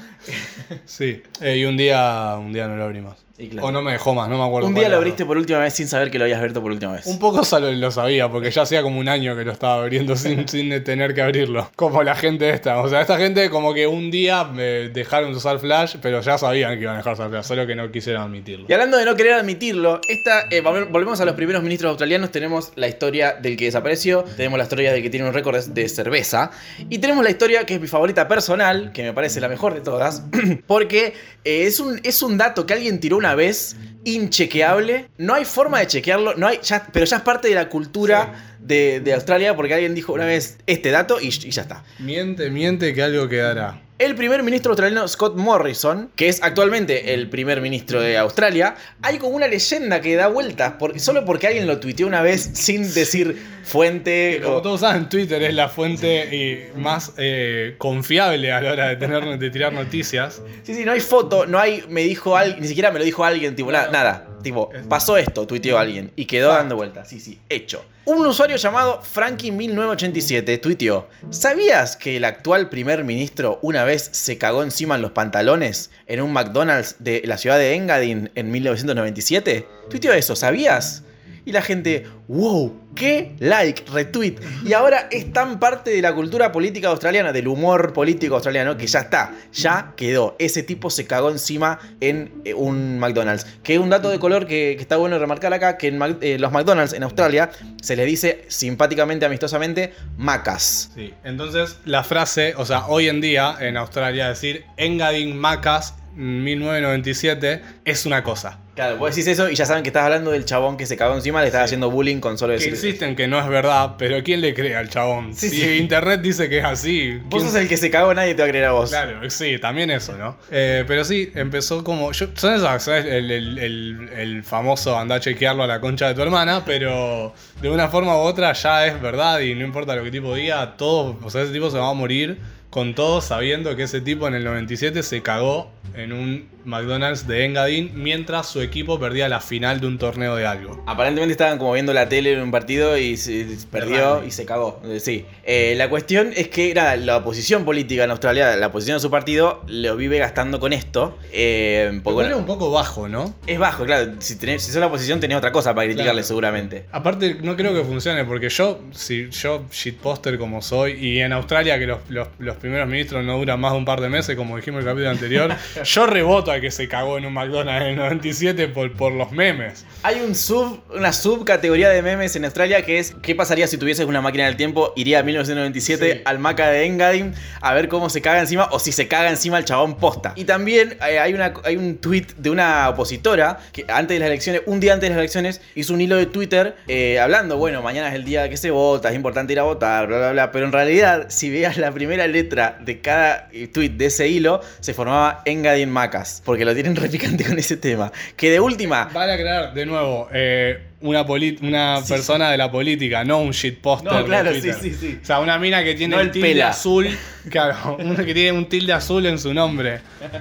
Sí, eh, y un día, un día no lo abrí más. Y claro. O no me dejó más, no me acuerdo. Un día lo abriste por última vez sin saber que lo habías abierto por última vez. Un poco solo lo sabía, porque ya hacía como un año que lo estaba abriendo <laughs> sin, sin tener que abrirlo. Como la gente esta. O sea, esta gente como que un día me dejaron de usar Flash, pero ya sabían que iban a dejar de usar Flash, solo que no quisieron admitirlo. Y hablando de no querer admitirlo, esta, eh, vol- volvemos a los primeros ministros australianos. Tenemos la historia del que desapareció, tenemos la historia del que tiene un récord de, de cerveza, y tenemos la historia que es mi favorita personal, que me parece la mejor de todas, <clears throat> porque eh, es, un, es un dato que alguien tiró una vez, inchequeable. No hay forma de chequearlo, no hay, ya- pero ya es parte de la cultura de, de Australia, porque alguien dijo una vez este dato y, y ya está. Miente, miente que algo quedará. El primer ministro australiano Scott Morrison, que es actualmente el primer ministro de Australia, hay como una leyenda que da vueltas, por- solo porque alguien lo tuiteó una vez sin decir fuente. Como o- todos saben, Twitter es la fuente más eh, confiable a la hora de, tener, de tirar noticias. Sí, sí, no hay foto, no hay, me dijo alguien, ni siquiera me lo dijo alguien, tipo, nada, nada. Tipo, pasó esto, tuiteó alguien y quedó dando vueltas. Sí, sí, hecho. Un usuario llamado Frankie1987 tuiteó: ¿Sabías que el actual primer ministro una vez se cagó encima en los pantalones en un McDonald's de la ciudad de Engadin en 1997? Tuiteó eso, ¿sabías? Y la gente, wow, qué like, retweet. Y ahora es tan parte de la cultura política australiana, del humor político australiano, que ya está, ya quedó. Ese tipo se cagó encima en eh, un McDonald's. Que un dato de color que, está bueno remarcar acá, que en eh, los McDonald's en Australia se les dice simpáticamente, amistosamente, macas. Sí, entonces la frase, o sea, hoy en día en Australia decir Engadin Macas 1997 es una cosa. Claro, vos decís eso y ya saben que estás hablando del chabón que se cagó encima, le estás haciendo bullying con solo Que decir... insisten que no es verdad, pero ¿quién le cree al chabón? Sí, si sí. internet dice que es así. Vos ¿quién- sos el que se cagó, nadie te va a creer a vos. Claro, sí, también eso, ¿no? Eh, pero sí, empezó como. Yo, son esas, ¿sabes? El, el- el- el famoso anda a chequearlo a la concha de tu hermana, pero de una forma u otra ya es verdad y no importa lo que tipo diga, todo. O sea, ese tipo se va a morir con todo sabiendo que ese tipo en el 97 se cagó en un McDonald's de Engadin mientras su equipo perdía la final de un torneo de algo. Aparentemente estaban como viendo la tele en un partido y se perdió y se cagó. Eh, Sí. Eh, la cuestión es que era la oposición política en Australia, la oposición de su partido, lo vive gastando con esto. Eh, porque, bueno, era un poco bajo, ¿no? es bajo, claro. Si, tenés, si sos la oposición tenés otra cosa para criticarle Claro. seguramente. Aparte, no creo que funcione, porque yo, si yo shitposter como soy, y en Australia que los, los- los primeros ministros no duran más de un par de meses, como dijimos en el capítulo anterior, <laughs> yo reboto a que se cagó en un McDonald's en el 97 por, por los memes. Hay un sub, una subcategoría de memes en Australia que es ¿qué pasaría si tuvieses una máquina del tiempo? Iría a 1997 Sí. al Maca de Engadin a ver cómo se caga encima o si se caga encima el chabón posta. Y también eh, hay, una, hay un tweet de una opositora que antes de las elecciones, un día antes de las elecciones, hizo un hilo de Twitter eh, hablando, bueno, mañana es el día que se vota, es importante ir a votar, bla, bla, bla. Pero en realidad, si veas la primera letra de cada eh, tweet de ese hilo, se formaba Engadin Macas, porque lo tienen <laughs> repicante con ese tema. Que de última, Vale aclarar, de nuevo, eh, una, una Sí, persona de la política, no un shitposter. No, claro, sí, sí, sí. O sea, una mina que tiene No el el tilde pela. azul. <laughs> Claro, una que tiene un tilde azul en su nombre.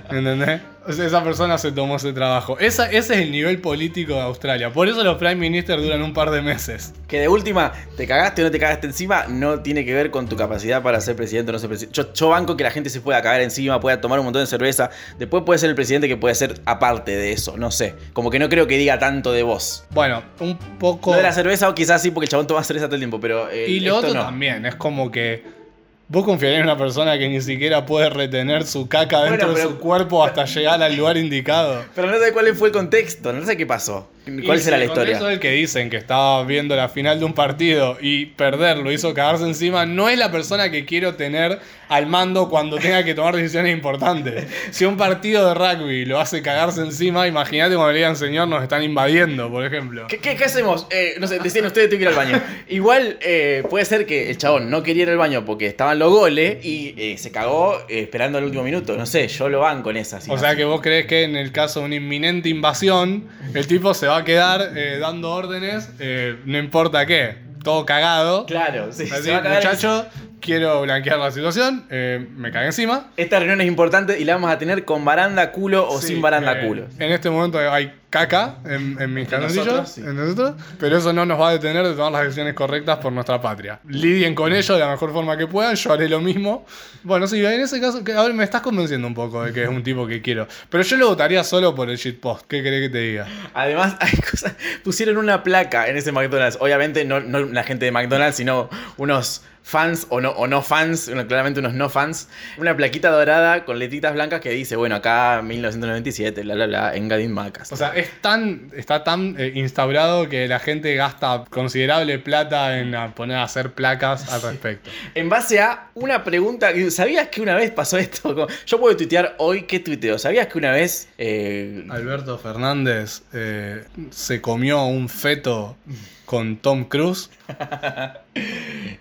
¿Entendés? O sea, esa persona se tomó ese trabajo. Esa, ese es el nivel político de Australia. Por eso los Prime Minister duran un par de meses. Que de última, te cagaste o no te cagaste encima, no tiene que ver con tu capacidad para ser presidente o no ser presidente. Yo, yo banco que la gente se pueda cagar encima, pueda tomar un montón de cerveza. Después puede ser el presidente que puede ser aparte de eso, no sé. Como que no creo que diga tanto de vos. Bueno, un poco. Lo de la cerveza, o quizás sí, porque el chabón toma cerveza todo el tiempo, pero. eh, Y lo otro no. también, es como que. ¿Vos confiarías en una persona que ni siquiera puede retener su caca Bueno, dentro de su cuerpo hasta llegar al lugar indicado? <laughs> Pero no sé cuál fue el contexto, no sé qué pasó. ¿Cuál Y será la con historia? Eso el que dicen que estaba viendo la final de un partido y perderlo hizo cagarse encima, no es la persona que quiero tener al mando cuando tenga que tomar decisiones importantes. Si un partido de rugby lo hace cagarse encima, imagínate cuando le digan, señor, nos están invadiendo, por ejemplo. ¿Qué, qué- qué hacemos? Eh, no sé, decían ustedes, tengo que ir al baño. Igual eh, puede ser que el chabón no quería ir al baño porque estaban los goles y eh, se cagó esperando el último minuto. No sé, yo lo banco en esa. O sea que vos crees que en el caso de una inminente invasión, el tipo se va a quedar eh, dando órdenes, eh, no importa qué, todo cagado. Claro, sí. Así, se va a cagar muchacho, quiero blanquear la situación, eh, me cagué encima. Esta reunión es importante y la vamos a tener con baranda culo o Sí, sin baranda eh, culo. En este momento hay caca en, en mis nosotros, sí. en nosotros, pero eso no nos va a detener de tomar las decisiones correctas por nuestra patria. Lidien con ello de la mejor forma que puedan, yo haré lo mismo. Bueno, sí, en ese caso, que, a ver, me estás convenciendo un poco de que es un tipo que quiero, pero yo lo votaría solo por el shitpost, ¿qué querés que te diga? Además, <laughs> hay cosas. Pusieron una placa en ese McDonald's. Obviamente, no, no la gente de McDonald's, sino unos fans o no, o no fans, bueno, claramente unos no fans. Una plaquita dorada con letritas blancas que dice, bueno, acá 1997, bla, bla, bla, en Gadin Macas. O sea, es tan, está tan eh, instaurado que la gente gasta considerable plata en a poner a hacer placas al respecto. En base a una pregunta, ¿sabías que una vez pasó esto? Yo puedo tuitear hoy, ¿qué tuiteo? ¿Sabías que una vez... eh, Alberto Fernández eh, se comió un feto con Tom Cruise. <laughs>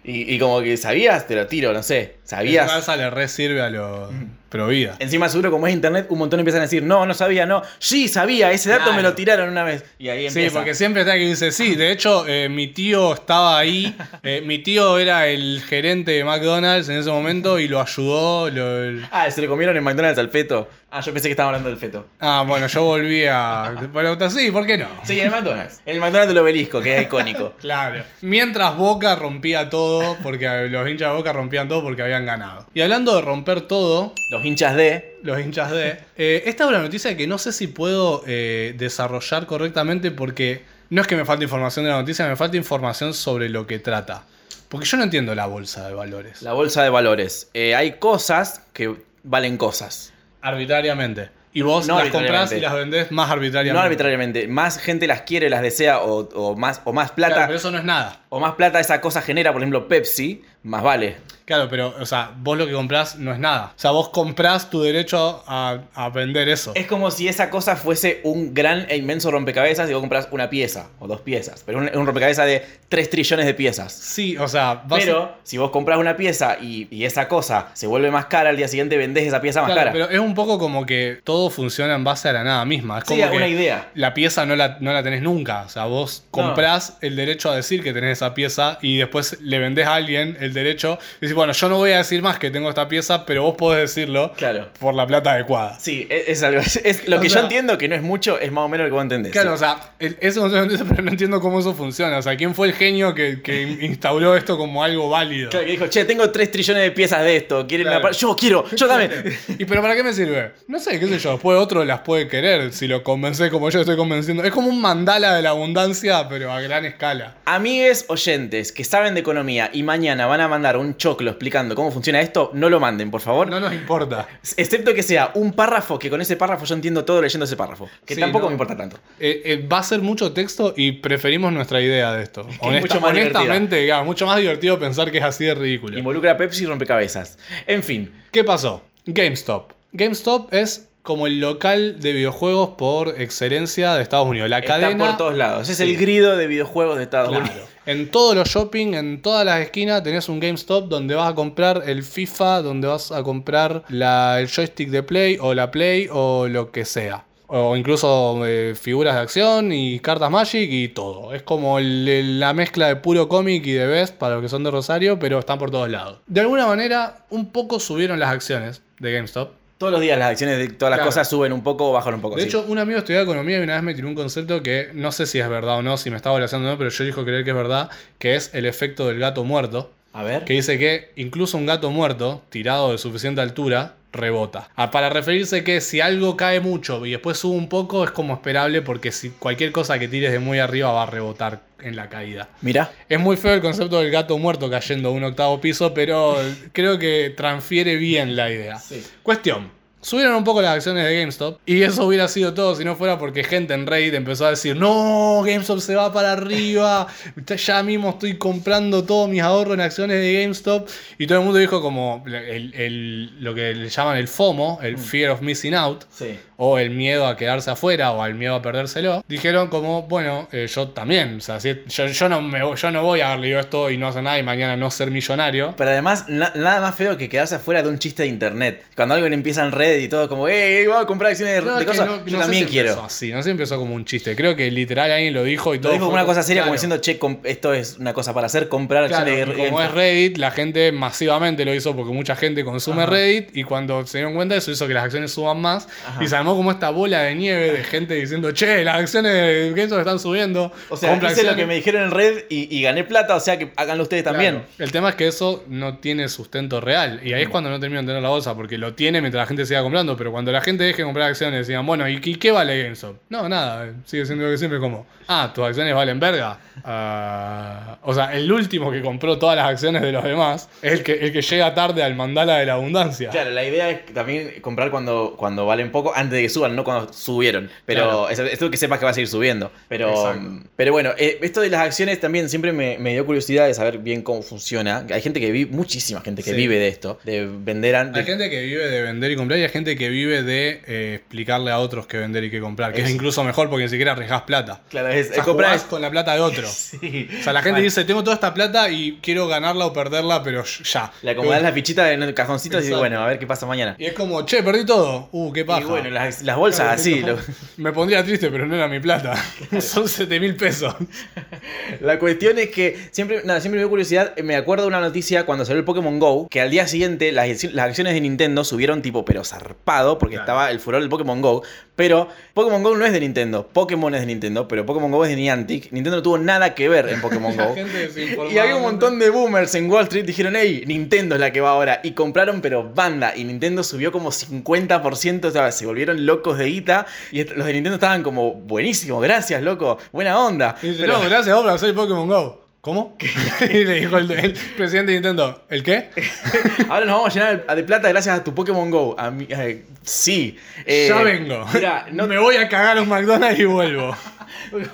y, y como que sabías, te lo tiro, no sé. Esa ¿Sabías? salsa le re sirve a los pro vida. Encima seguro como es internet, un montón empiezan a decir, no, no sabía, no. Sí, sabía, ese dato Claro. me lo tiraron una vez. Y ahí Sí, porque siempre está que dice, sí, de hecho eh, mi tío estaba ahí, <laughs> eh, mi tío era el gerente de McDonald's en ese momento y lo ayudó. lo- el- Ah, se le comieron en McDonald's al feto. Ah, yo pensé que estaban hablando del feto. Ah, bueno, yo volví a... <laughs> Bueno, sí, ¿por qué no? Sí, el McDonald's. El McDonald's del obelisco, que es icónico. <laughs> Claro. Mientras Boca rompía todo, porque los hinchas de Boca rompían todo porque habían ganado. Y hablando de romper todo, Los hinchas de. los hinchas de... eh, esta es una noticia que no sé si puedo eh, desarrollar correctamente porque no es que me falte información de la noticia, me falta información sobre lo que trata. Porque yo no entiendo la bolsa de valores. La bolsa de valores. Eh, hay cosas que valen cosas. Arbitrariamente. Y vos No las comprás y las vendés más arbitrariamente. No arbitrariamente. Más gente las quiere, las desea o, o más, o más plata. Claro, pero eso no es nada. O más plata esa cosa genera, por ejemplo, Pepsi, más vale. Claro, pero, o sea, vos lo que comprás no es nada. O sea, vos comprás tu derecho a, a vender eso. Es como si esa cosa fuese un gran e inmenso rompecabezas y vos compras una pieza o dos piezas. Pero un, un rompecabezas de 3 trillones de piezas. Sí, o sea, vas Pero si vos compras una pieza y, y esa cosa se vuelve más cara, al día siguiente vendés esa pieza más Claro, cara. pero es un poco como que todo funciona en base a la nada misma. Es Sí, que una idea. La pieza no la, no la tenés nunca. O sea, vos comprás el derecho a decir que tenés esa pieza y después le vendés a alguien el derecho. Y decís, bueno, yo no voy a decir más que tengo esta pieza, pero vos podés decirlo Claro. por la plata adecuada. Sí, es, es algo. es- lo O que sea- yo entiendo que no es mucho, es más o menos lo que vos entendés. Claro, sí. o sea, el- eso no <laughs> pero no entiendo cómo eso funciona. O sea, ¿quién fue el genio que, que instauró esto como algo válido? Claro, que dijo, che, tengo 3 trillones de piezas de esto. ¿Quieren Claro. una Yo quiero, yo dame. <laughs> ¿Y pero para qué me sirve? No sé, qué sé yo. Después otro las puede querer si lo convencé como yo estoy convenciendo. Es como un mandala de la abundancia, pero a gran escala. Amigues oyentes que saben de economía y mañana van a mandar un choclo explicando cómo funciona esto, no lo manden, por favor. No nos importa. Excepto que sea un párrafo que con ese párrafo yo entiendo todo leyendo ese párrafo. Que Sí, tampoco no. me importa tanto. Eh, eh, va a ser mucho texto y preferimos nuestra idea de esto. que es mucho más honestamente, digamos, mucho más divertido pensar que es así de ridículo. Involucra a Pepsi y rompecabezas. En fin, ¿Qué pasó? GameStop. GameStop es como el local de videojuegos por excelencia de Estados Unidos. La está cadena. por todos lados. Es Sí. el grido de videojuegos de Estados Claro. Unidos. En todos los shopping, en todas las esquinas, tenés un GameStop donde vas a comprar el FIFA, donde vas a comprar la, el joystick de Play o la Play o lo que sea. O incluso eh, figuras de acción y cartas Magic y todo. Es como la mezcla de puro cómic y de Best para los que son de Rosario, pero están por todos lados. De alguna manera, un poco subieron las acciones de GameStop. Todos los días las acciones de todas las Claro. cosas suben un poco o bajan un poco. De sí. hecho, un amigo estudiaba economía y una vez me tiró un concepto que no sé si es verdad o no, si me estaba volaseando o no, pero yo dijo creer que es verdad, que es el efecto del gato muerto. A ver. que dice que incluso un gato muerto, tirado de suficiente altura, rebota. Ah, para referirse que si algo cae mucho y después sube un poco, es como esperable porque si cualquier cosa que tires de muy arriba va a rebotar en la caída. Mira. Es muy feo el concepto del gato muerto cayendo a un octavo piso, pero creo que transfiere bien la idea. Sí. Cuestión. Subieron un poco las acciones de GameStop y eso hubiera sido todo si no fuera porque gente en Reddit empezó a decir no, GameStop se va para arriba, ya mismo estoy comprando todos mis ahorros en acciones de GameStop y todo el mundo dijo como el- el- lo que le llaman el FOMO, el Fear of Missing Out, Sí. O el miedo a quedarse afuera o al miedo a perdérselo, dijeron como, bueno, eh, yo también, o sea, si- yo, yo no me, voy- yo no voy a haber leído esto y no hacer nada y mañana no ser millonario. Pero además, na- nada más feo que quedarse afuera de un chiste de internet. Cuando alguien empieza en red y todo como, eh, voy a comprar acciones de, No, de cosas, no- yo no sé también si quiero. así, no sé si empezó como un chiste. Creo que literal alguien lo dijo y Lo todo. dijo como una cosa seria, como diciendo, che, esto es una cosa para hacer, comprar Claro, acciones de como es Reddit, la gente masivamente lo hizo porque mucha gente consume Ajá. Reddit y cuando se dieron cuenta eso hizo que las acciones suban más Ajá. y se armó como esta bola de nieve de gente diciendo, che, las acciones de GameStop están subiendo. O sea, hice lo acciones". que me dijeron en red y, y gané plata, o sea que háganlo ustedes también. Claro. El tema es que eso no tiene sustento real. Y ahí es cuando no terminan de tener la bolsa, porque lo tiene mientras la gente siga comprando. Pero cuando la gente deje de comprar acciones, digan, bueno, ¿y qué, qué vale GameStop? No, nada, sigue siendo lo que siempre como. Ah, tus acciones valen verga. Ah, o sea, el último que compró todas las acciones de los demás es el que, el que llega tarde al mandala de la abundancia. Claro, la idea es también comprar cuando, cuando valen poco, antes de que suban, no cuando subieron. Pero Claro. es- esto que sepas que va a seguir subiendo. Pero, Exacto. pero bueno, eh, esto de las acciones también siempre me, me dio curiosidad de saber bien cómo funciona. Hay gente que vive, muchísima gente que Sí. vive de esto, de vender antes. Hay gente que vive de vender y comprar y hay gente que vive de eh, explicarle a otros qué vender y qué comprar. Que es incluso mejor porque ni siquiera arriesgas plata. Claro, es, O sea, es comprar con la plata de otro. <laughs> Sí. O sea, la gente dice, tengo toda esta plata y quiero ganarla o perderla, pero ya. Le acomodás la fichita en el cajoncito y dices, Exacto. bueno, a ver qué pasa mañana. Y es como, che, perdí todo. Uh, qué paja. Y bueno, las, las bolsas Claro, así. lo- Me pondría triste, pero no era mi plata. Son 7 mil pesos. <laughs> La cuestión es que siempre, nada, siempre me dio curiosidad. Me acuerdo de una noticia cuando salió el Pokémon Go, que al día siguiente las, las acciones de Nintendo subieron tipo, pero zarpado, porque Claro. estaba el furor del Pokémon Go. Pero Pokémon Go no es de Nintendo, Pokémon es de Nintendo, pero Pokémon Go es de Niantic. Nintendo no tuvo nada que ver en Pokémon <laughs> Go. Y había un montón de boomers en Wall Street dijeron, hey, Nintendo es la que va ahora. Y compraron, pero banda. Y Nintendo subió como 50%, o sea, se volvieron locos de guita. Y los de Nintendo estaban como, buenísimo, gracias, loco, buena onda. Y dice, Pero- no, gracias por hacer Pokémon Go. ¿Cómo? <laughs> <laughs> y le dijo el, el presidente de Nintendo, ¿el qué? <laughs> Ahora nos vamos a llenar de plata gracias a tu Pokémon Go. A mí- sí. Eh, ya vengo. Mira, no me voy a cagar a un McDonald's y vuelvo.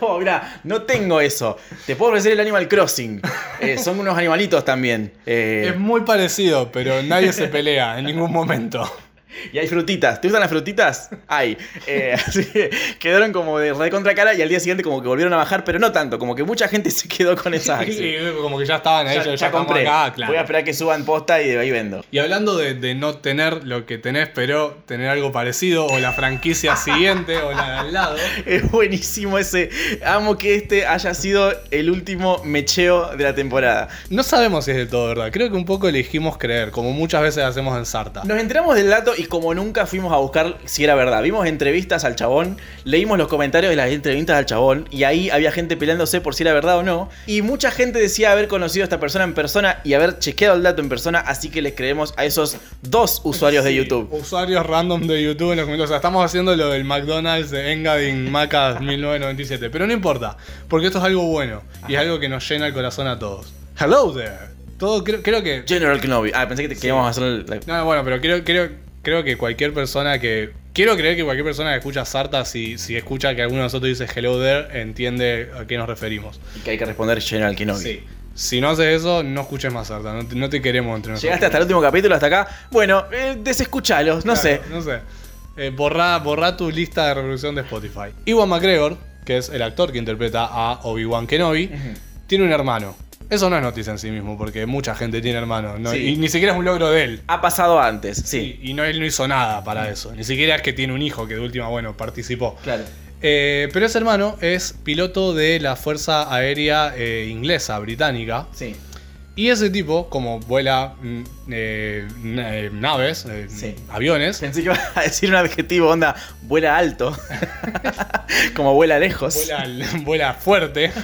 no, mira, no tengo eso. Te puedo ofrecer el Animal Crossing. Eh, son unos animalitos también. Eh, Es muy parecido, pero nadie se pelea en ningún momento. <laughs> y hay frutitas. ¿Te gustan las frutitas? Hay. Eh, <laughs> así que quedaron como de re contra cara y al día siguiente como que volvieron a bajar, pero no tanto. Como que mucha gente <laughs> se quedó con esas acciones. Y como que ya estaban ahí, Ya, ya, ya estamos compré. acá, claro. Voy a esperar que suban posta y de ahí vendo. Y hablando de, de no tener lo que tenés, pero tener algo parecido, o la franquicia siguiente, o la de al lado. Es buenísimo ese. Amo que este haya sido el último mecheo de la temporada. No sabemos si es del todo verdad. Creo que un poco elegimos creer, como muchas veces hacemos en Sarta. Nos enteramos del dato y como nunca fuimos a buscar si era verdad. Vimos entrevistas al chabón, leímos los comentarios de las entrevistas al chabón y ahí había gente peleándose por si era verdad o no. Y mucha gente decía haber conocido a esta persona en persona y haber chequeado el dato en persona, así que les creemos a esos dos usuarios de Sí, YouTube. Usuarios random de YouTube en los comentarios. O sea, estamos haciendo lo del McDonald's de Engadin Macas 1997. Pero no importa, porque esto es algo bueno. Y es algo que nos llena el corazón a todos. Hello there. Todo creo, creo que. General Kenobi. Ah, pensé que, te, que íbamos a hacer el- No, bueno, pero creo, creo, creo que cualquier persona que. Quiero creer que cualquier persona que escucha Sarta, si, si escucha que alguno de nosotros dice hello there, entiende a qué nos referimos. y que hay que responder General Kenobi. Sí. Si no haces eso, no escuches más Sarta. No te, no te queremos entre nosotros. Llegaste hasta el último capítulo, hasta acá. Bueno, eh, desescuchalos, no sé. No sé. Eh, borrá, borrá tu lista de reproducción de Spotify. Iwan McGregor, que es el actor que interpreta a Obi-Wan Kenobi, tiene un hermano. Eso no es noticia en sí mismo, porque mucha gente tiene hermanos. ¿no? Sí. Y ni siquiera es un logro de él. Ha pasado antes, sí. Y, y no, él no hizo nada para eso. Ni siquiera es que tiene un hijo que de última, bueno, participó. Claro. Eh, pero ese hermano es piloto de la Fuerza Aérea eh, Inglesa, británica. Sí. Y ese tipo, como vuela mm, eh, eh, naves, eh, Sí. aviones, Pensé que iba a decir un adjetivo, onda, vuela alto. <laughs> Como vuela lejos. vuela, <laughs> vuela fuerte. <laughs>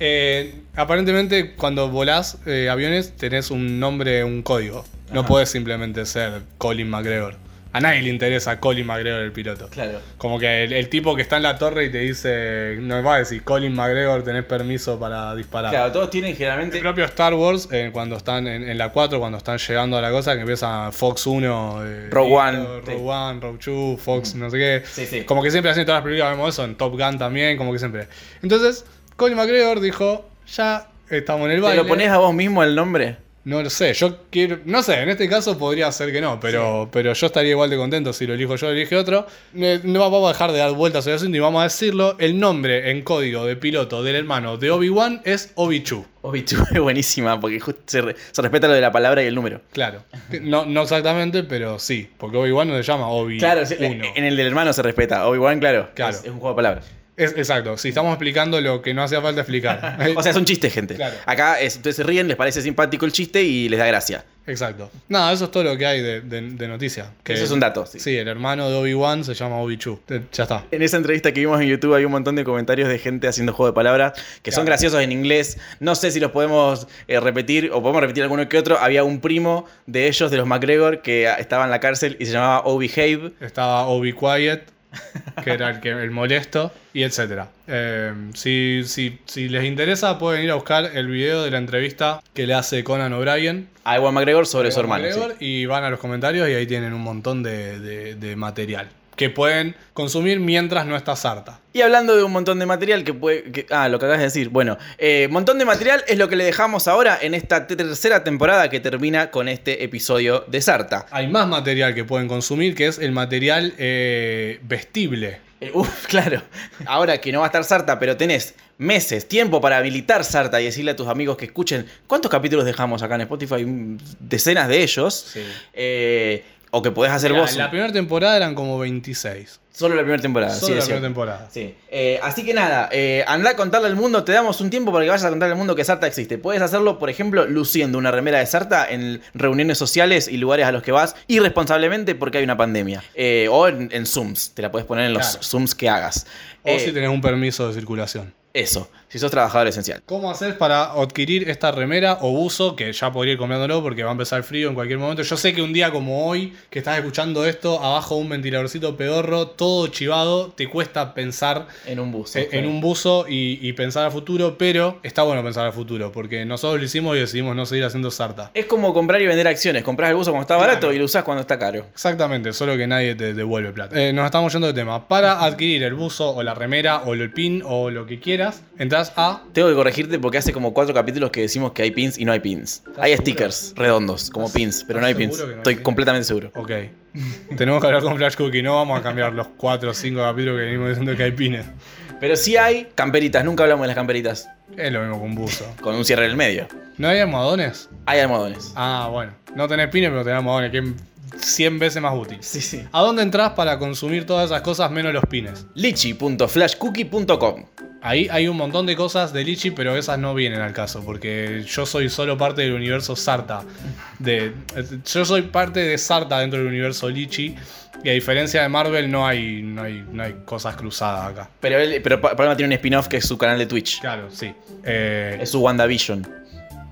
Eh, aparentemente, cuando volás eh, aviones, tenés un nombre, un código. No Ajá. podés simplemente ser Colin McGregor. A nadie le interesa Colin McGregor el piloto. Claro. Como que el, el tipo que está en la torre y te dice, no va a decir Colin McGregor, tenés permiso para disparar. Claro, todos tienen El generalmente. propio Star Wars, eh, cuando están en, en la 4, cuando están llegando a la cosa, que empieza Fox 1, eh, Rogue One, Rogue sí. One, Rogue 2, Fox, no sé qué. Sí, sí. Como que siempre hacen todas las películas, vemos eso, en Top Gun también, como que siempre. Entonces, Colin McGregor dijo, ya estamos en el ¿Te baile. lo pones a vos mismo el nombre? No lo sé, yo quiero. No sé, en este caso podría ser que no, pero, pero yo estaría igual de contento si lo elijo yo o elige otro. Eh, No vamos a dejar de dar vueltas al asunto y vamos a decirlo. El nombre en código de piloto del hermano de Obi-Wan es Obi-Chu. Obi-Chu es <laughs> buenísima porque justo se, re- se respeta lo de la palabra y el número. Claro. No, no exactamente, pero sí. Porque Obi-Wan no se llama Obi-1. Claro, sí, en el del hermano se respeta. Obi-Wan, claro. Claro. Es, es un juego de palabras. Es, exacto. Si estamos explicando lo que no hacía falta explicar. <laughs> O sea, es un chiste, gente. Claro. Acá es, ustedes se ríen, les parece simpático el chiste y les da gracia. Exacto. Nada, eso es todo lo que hay de, de, de noticia. Que Eso es un dato. sí. Sí, el hermano de Obi-Wan se llama Obi-Chu. Eh, Ya está. En esa entrevista que vimos en YouTube hay un montón de comentarios de gente haciendo juego de palabras que son graciosos en inglés. No sé si los podemos eh, repetir o podemos repetir alguno que otro. Había un primo de ellos, de los McGregor, que estaba en la cárcel y se llamaba O-Behave. Estaba Obi Quiet, que era el, que, el molesto, y etcétera. Eh, si, si, si les interesa, pueden ir a buscar el video de la entrevista que le hace Conan O'Brien. A Ewan McGregor sobre su Ewan hermano. sí. McGregor, Y van a los comentarios y ahí tienen un montón de, de- de material que pueden consumir mientras no está sarta. Y hablando de un montón de material que puede. que- ah, lo que acabas de decir. Bueno, eh, montón de material es lo que le dejamos ahora en esta tercera temporada que termina con este episodio de Sarta. Hay más material que pueden consumir, que es el material eh, vestible. Eh, Uf, <laughs> claro. Ahora que no va a estar Sarta, pero tenés meses, tiempo para habilitar Sarta y decirle a tus amigos que escuchen. ¿Cuántos capítulos dejamos acá en Spotify? Decenas de ellos. Eh, o que podés hacer vos. la primera temporada eran como 26. Solo la primera temporada. Solo sí, la es primera cierto. temporada. Sí. Eh, así que nada, eh, anda a contarle al mundo, te damos un tiempo para que vayas a contarle al mundo que Sarta existe. Puedes hacerlo, por ejemplo, luciendo una remera de Sarta en reuniones sociales y lugares a los que vas irresponsablemente porque hay una pandemia. Eh, o en, en Zooms, te la puedes poner en los Claro. Zooms que hagas. O Eh, si tenés un permiso de circulación. Eso, si sos trabajador esencial. ¿Cómo haces para adquirir esta remera o buzo? Que ya podría ir comprándolo porque va a empezar el frío en cualquier momento. Yo sé que un día como hoy, que estás escuchando esto, abajo un ventiladorcito pedorro, todo chivado, te cuesta pensar En un buzo. eh, en un buzo y, y pensar al futuro, pero está bueno pensar al futuro porque nosotros lo hicimos y decidimos no seguir haciendo sarta. Es como comprar y vender acciones. Compras el buzo cuando está barato Claro. y lo usás cuando está caro. Exactamente, solo que nadie te devuelve plata. Eh, nos estamos yendo de tema. Para adquirir el buzo o la remera o el pin o lo que quieras, entras a Tengo que corregirte porque hace como cuatro capítulos que decimos que hay pins y no hay pins. Hay seguro? stickers redondos, como pins, pero no hay pins. hay Estoy pins? completamente seguro. Ok. <laughs> Tenemos que hablar con Flash Cookie, no vamos a cambiar los 4 o 5 capítulos que venimos diciendo que hay pines. Pero sí hay camperitas, nunca hablamos de las camperitas. Es lo mismo que un buzo. Con un cierre en el medio. ¿No hay almohadones? Hay almohadones. Ah, bueno. No tenés pines, pero tenés almohadones, es 100 veces más útil. Sí, sí. ¿A dónde entras para consumir todas esas cosas menos los pines? Lichi.flashcookie.com Ahí hay un montón de cosas de Lichi, pero esas no vienen al caso, porque yo soy solo parte del universo Sarta. De, yo soy parte de Sarta dentro del universo Lichi, y a diferencia de Marvel no hay, no hay, no hay cosas cruzadas acá. Pero, él, pero Palma tiene un spin-off que es su canal de Twitch. Claro, sí. Eh, Es su WandaVision.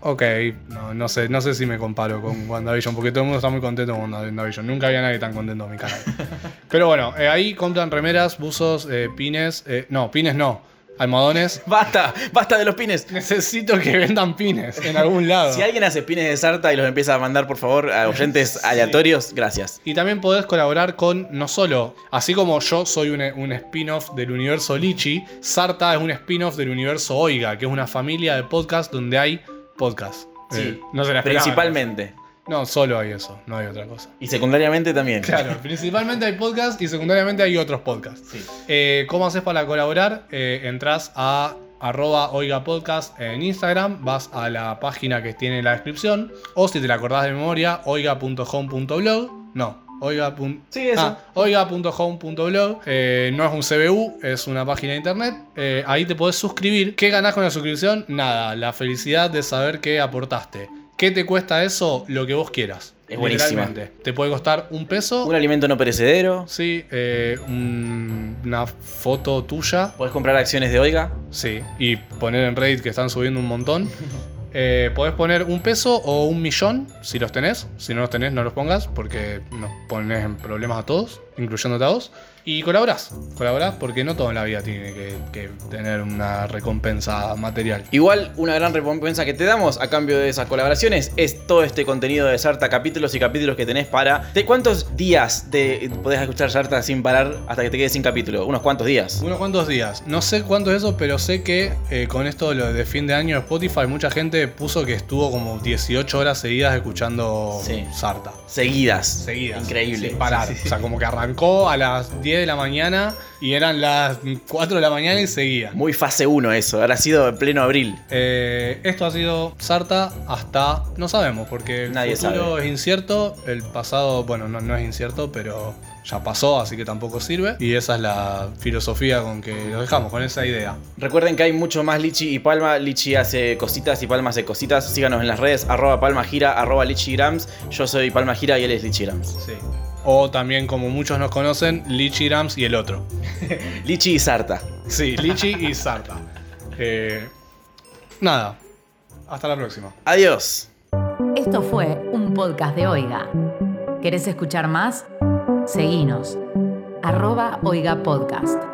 Ok, no, no, sé, no sé si me comparo con WandaVision, porque todo el mundo está muy contento con WandaVision. Nunca había nadie tan contento en mi canal. <laughs> Pero bueno, eh, ahí compran remeras, buzos, eh, pines. eh, no, pines no. Almohadones. <laughs> ¡Basta! ¡Basta de los pines! Necesito que vendan pines en algún lado. <laughs> Si alguien hace pines de Sarta y los empieza a mandar, por favor, a oyentes aleatorios, gracias. Y también podés colaborar con, no solo, así como yo soy un, un spin-off del universo Lichi, Sarta es un spin-off del universo Oiga, que es una familia de podcasts donde hay podcasts. Sí, Eh, no se la principalmente. No, solo hay eso, no hay otra cosa. Y secundariamente también. Claro, <laughs> principalmente hay podcasts y secundariamente hay otros podcasts. Eh, ¿Cómo haces para colaborar? Eh, entras a arroba oiga podcast en Instagram, vas a la página que tiene en la descripción, o si te la acordás de memoria, oiga.home.blog. No, oiga. Sí, eso. Ah, oiga.home.blog. Eh, no es un CBU, es una página de internet. Eh, ahí te podés suscribir. ¿Qué ganás con la suscripción? Nada, la felicidad de saber que aportaste. ¿Qué te cuesta eso? Lo que vos quieras. Es buenísima. Te puede costar un peso. Un alimento no perecedero. Sí, eh, un- una foto tuya. Podés comprar acciones de Oiga. Sí, y poner en Reddit que están subiendo un montón. <laughs> Eh, podés poner un peso o un millón si los tenés. Si no los tenés, no los pongas porque nos pones en problemas a todos. incluyéndote a vos. Y colaborás, colaborás porque no todo en la vida tiene que, que tener una recompensa material. Igual, una gran recompensa que te damos a cambio de esas colaboraciones es todo este contenido de Sarta, capítulos y capítulos que tenés para. ¿De cuántos días de, podés escuchar Sarta sin parar hasta que te quedes sin capítulo? ¿Unos cuantos días? Unos cuantos días. No sé cuánto es eso, pero sé que eh, con esto lo de fin de año de Spotify, mucha gente puso que estuvo como 18 horas seguidas escuchando Sí. Sarta. Seguidas. Seguidas. Increíble. Sin parar. Sí, sí, sí. O sea, como que arrancó a las 10 de la mañana y eran las 4 de la mañana y seguía. Muy fase 1 eso, habrá sido en pleno abril. Eh, esto ha sido Sarta hasta. No sabemos, porque el Nadie futuro sabe. es incierto. El pasado, bueno, no, no es incierto, pero ya pasó, así que tampoco sirve. Y esa es la filosofía con que lo dejamos, con esa idea. Recuerden que hay mucho más Lichi y Palma. Lichi hace cositas y Palma hace cositas. Síganos en las redes, arroba Palma Gira, arroba Lichigrams. Yo soy Palma Gira y él es Lichigrams. Sí. O también, como muchos nos conocen, Lichi Rams y el otro. <laughs> Lichi y Sarta. Sí, Lichi y Sarta. Eh, nada. Hasta la próxima. Adiós. Esto fue un podcast de Oiga. ¿Querés escuchar más? Seguinos. Arroba Oiga Podcast.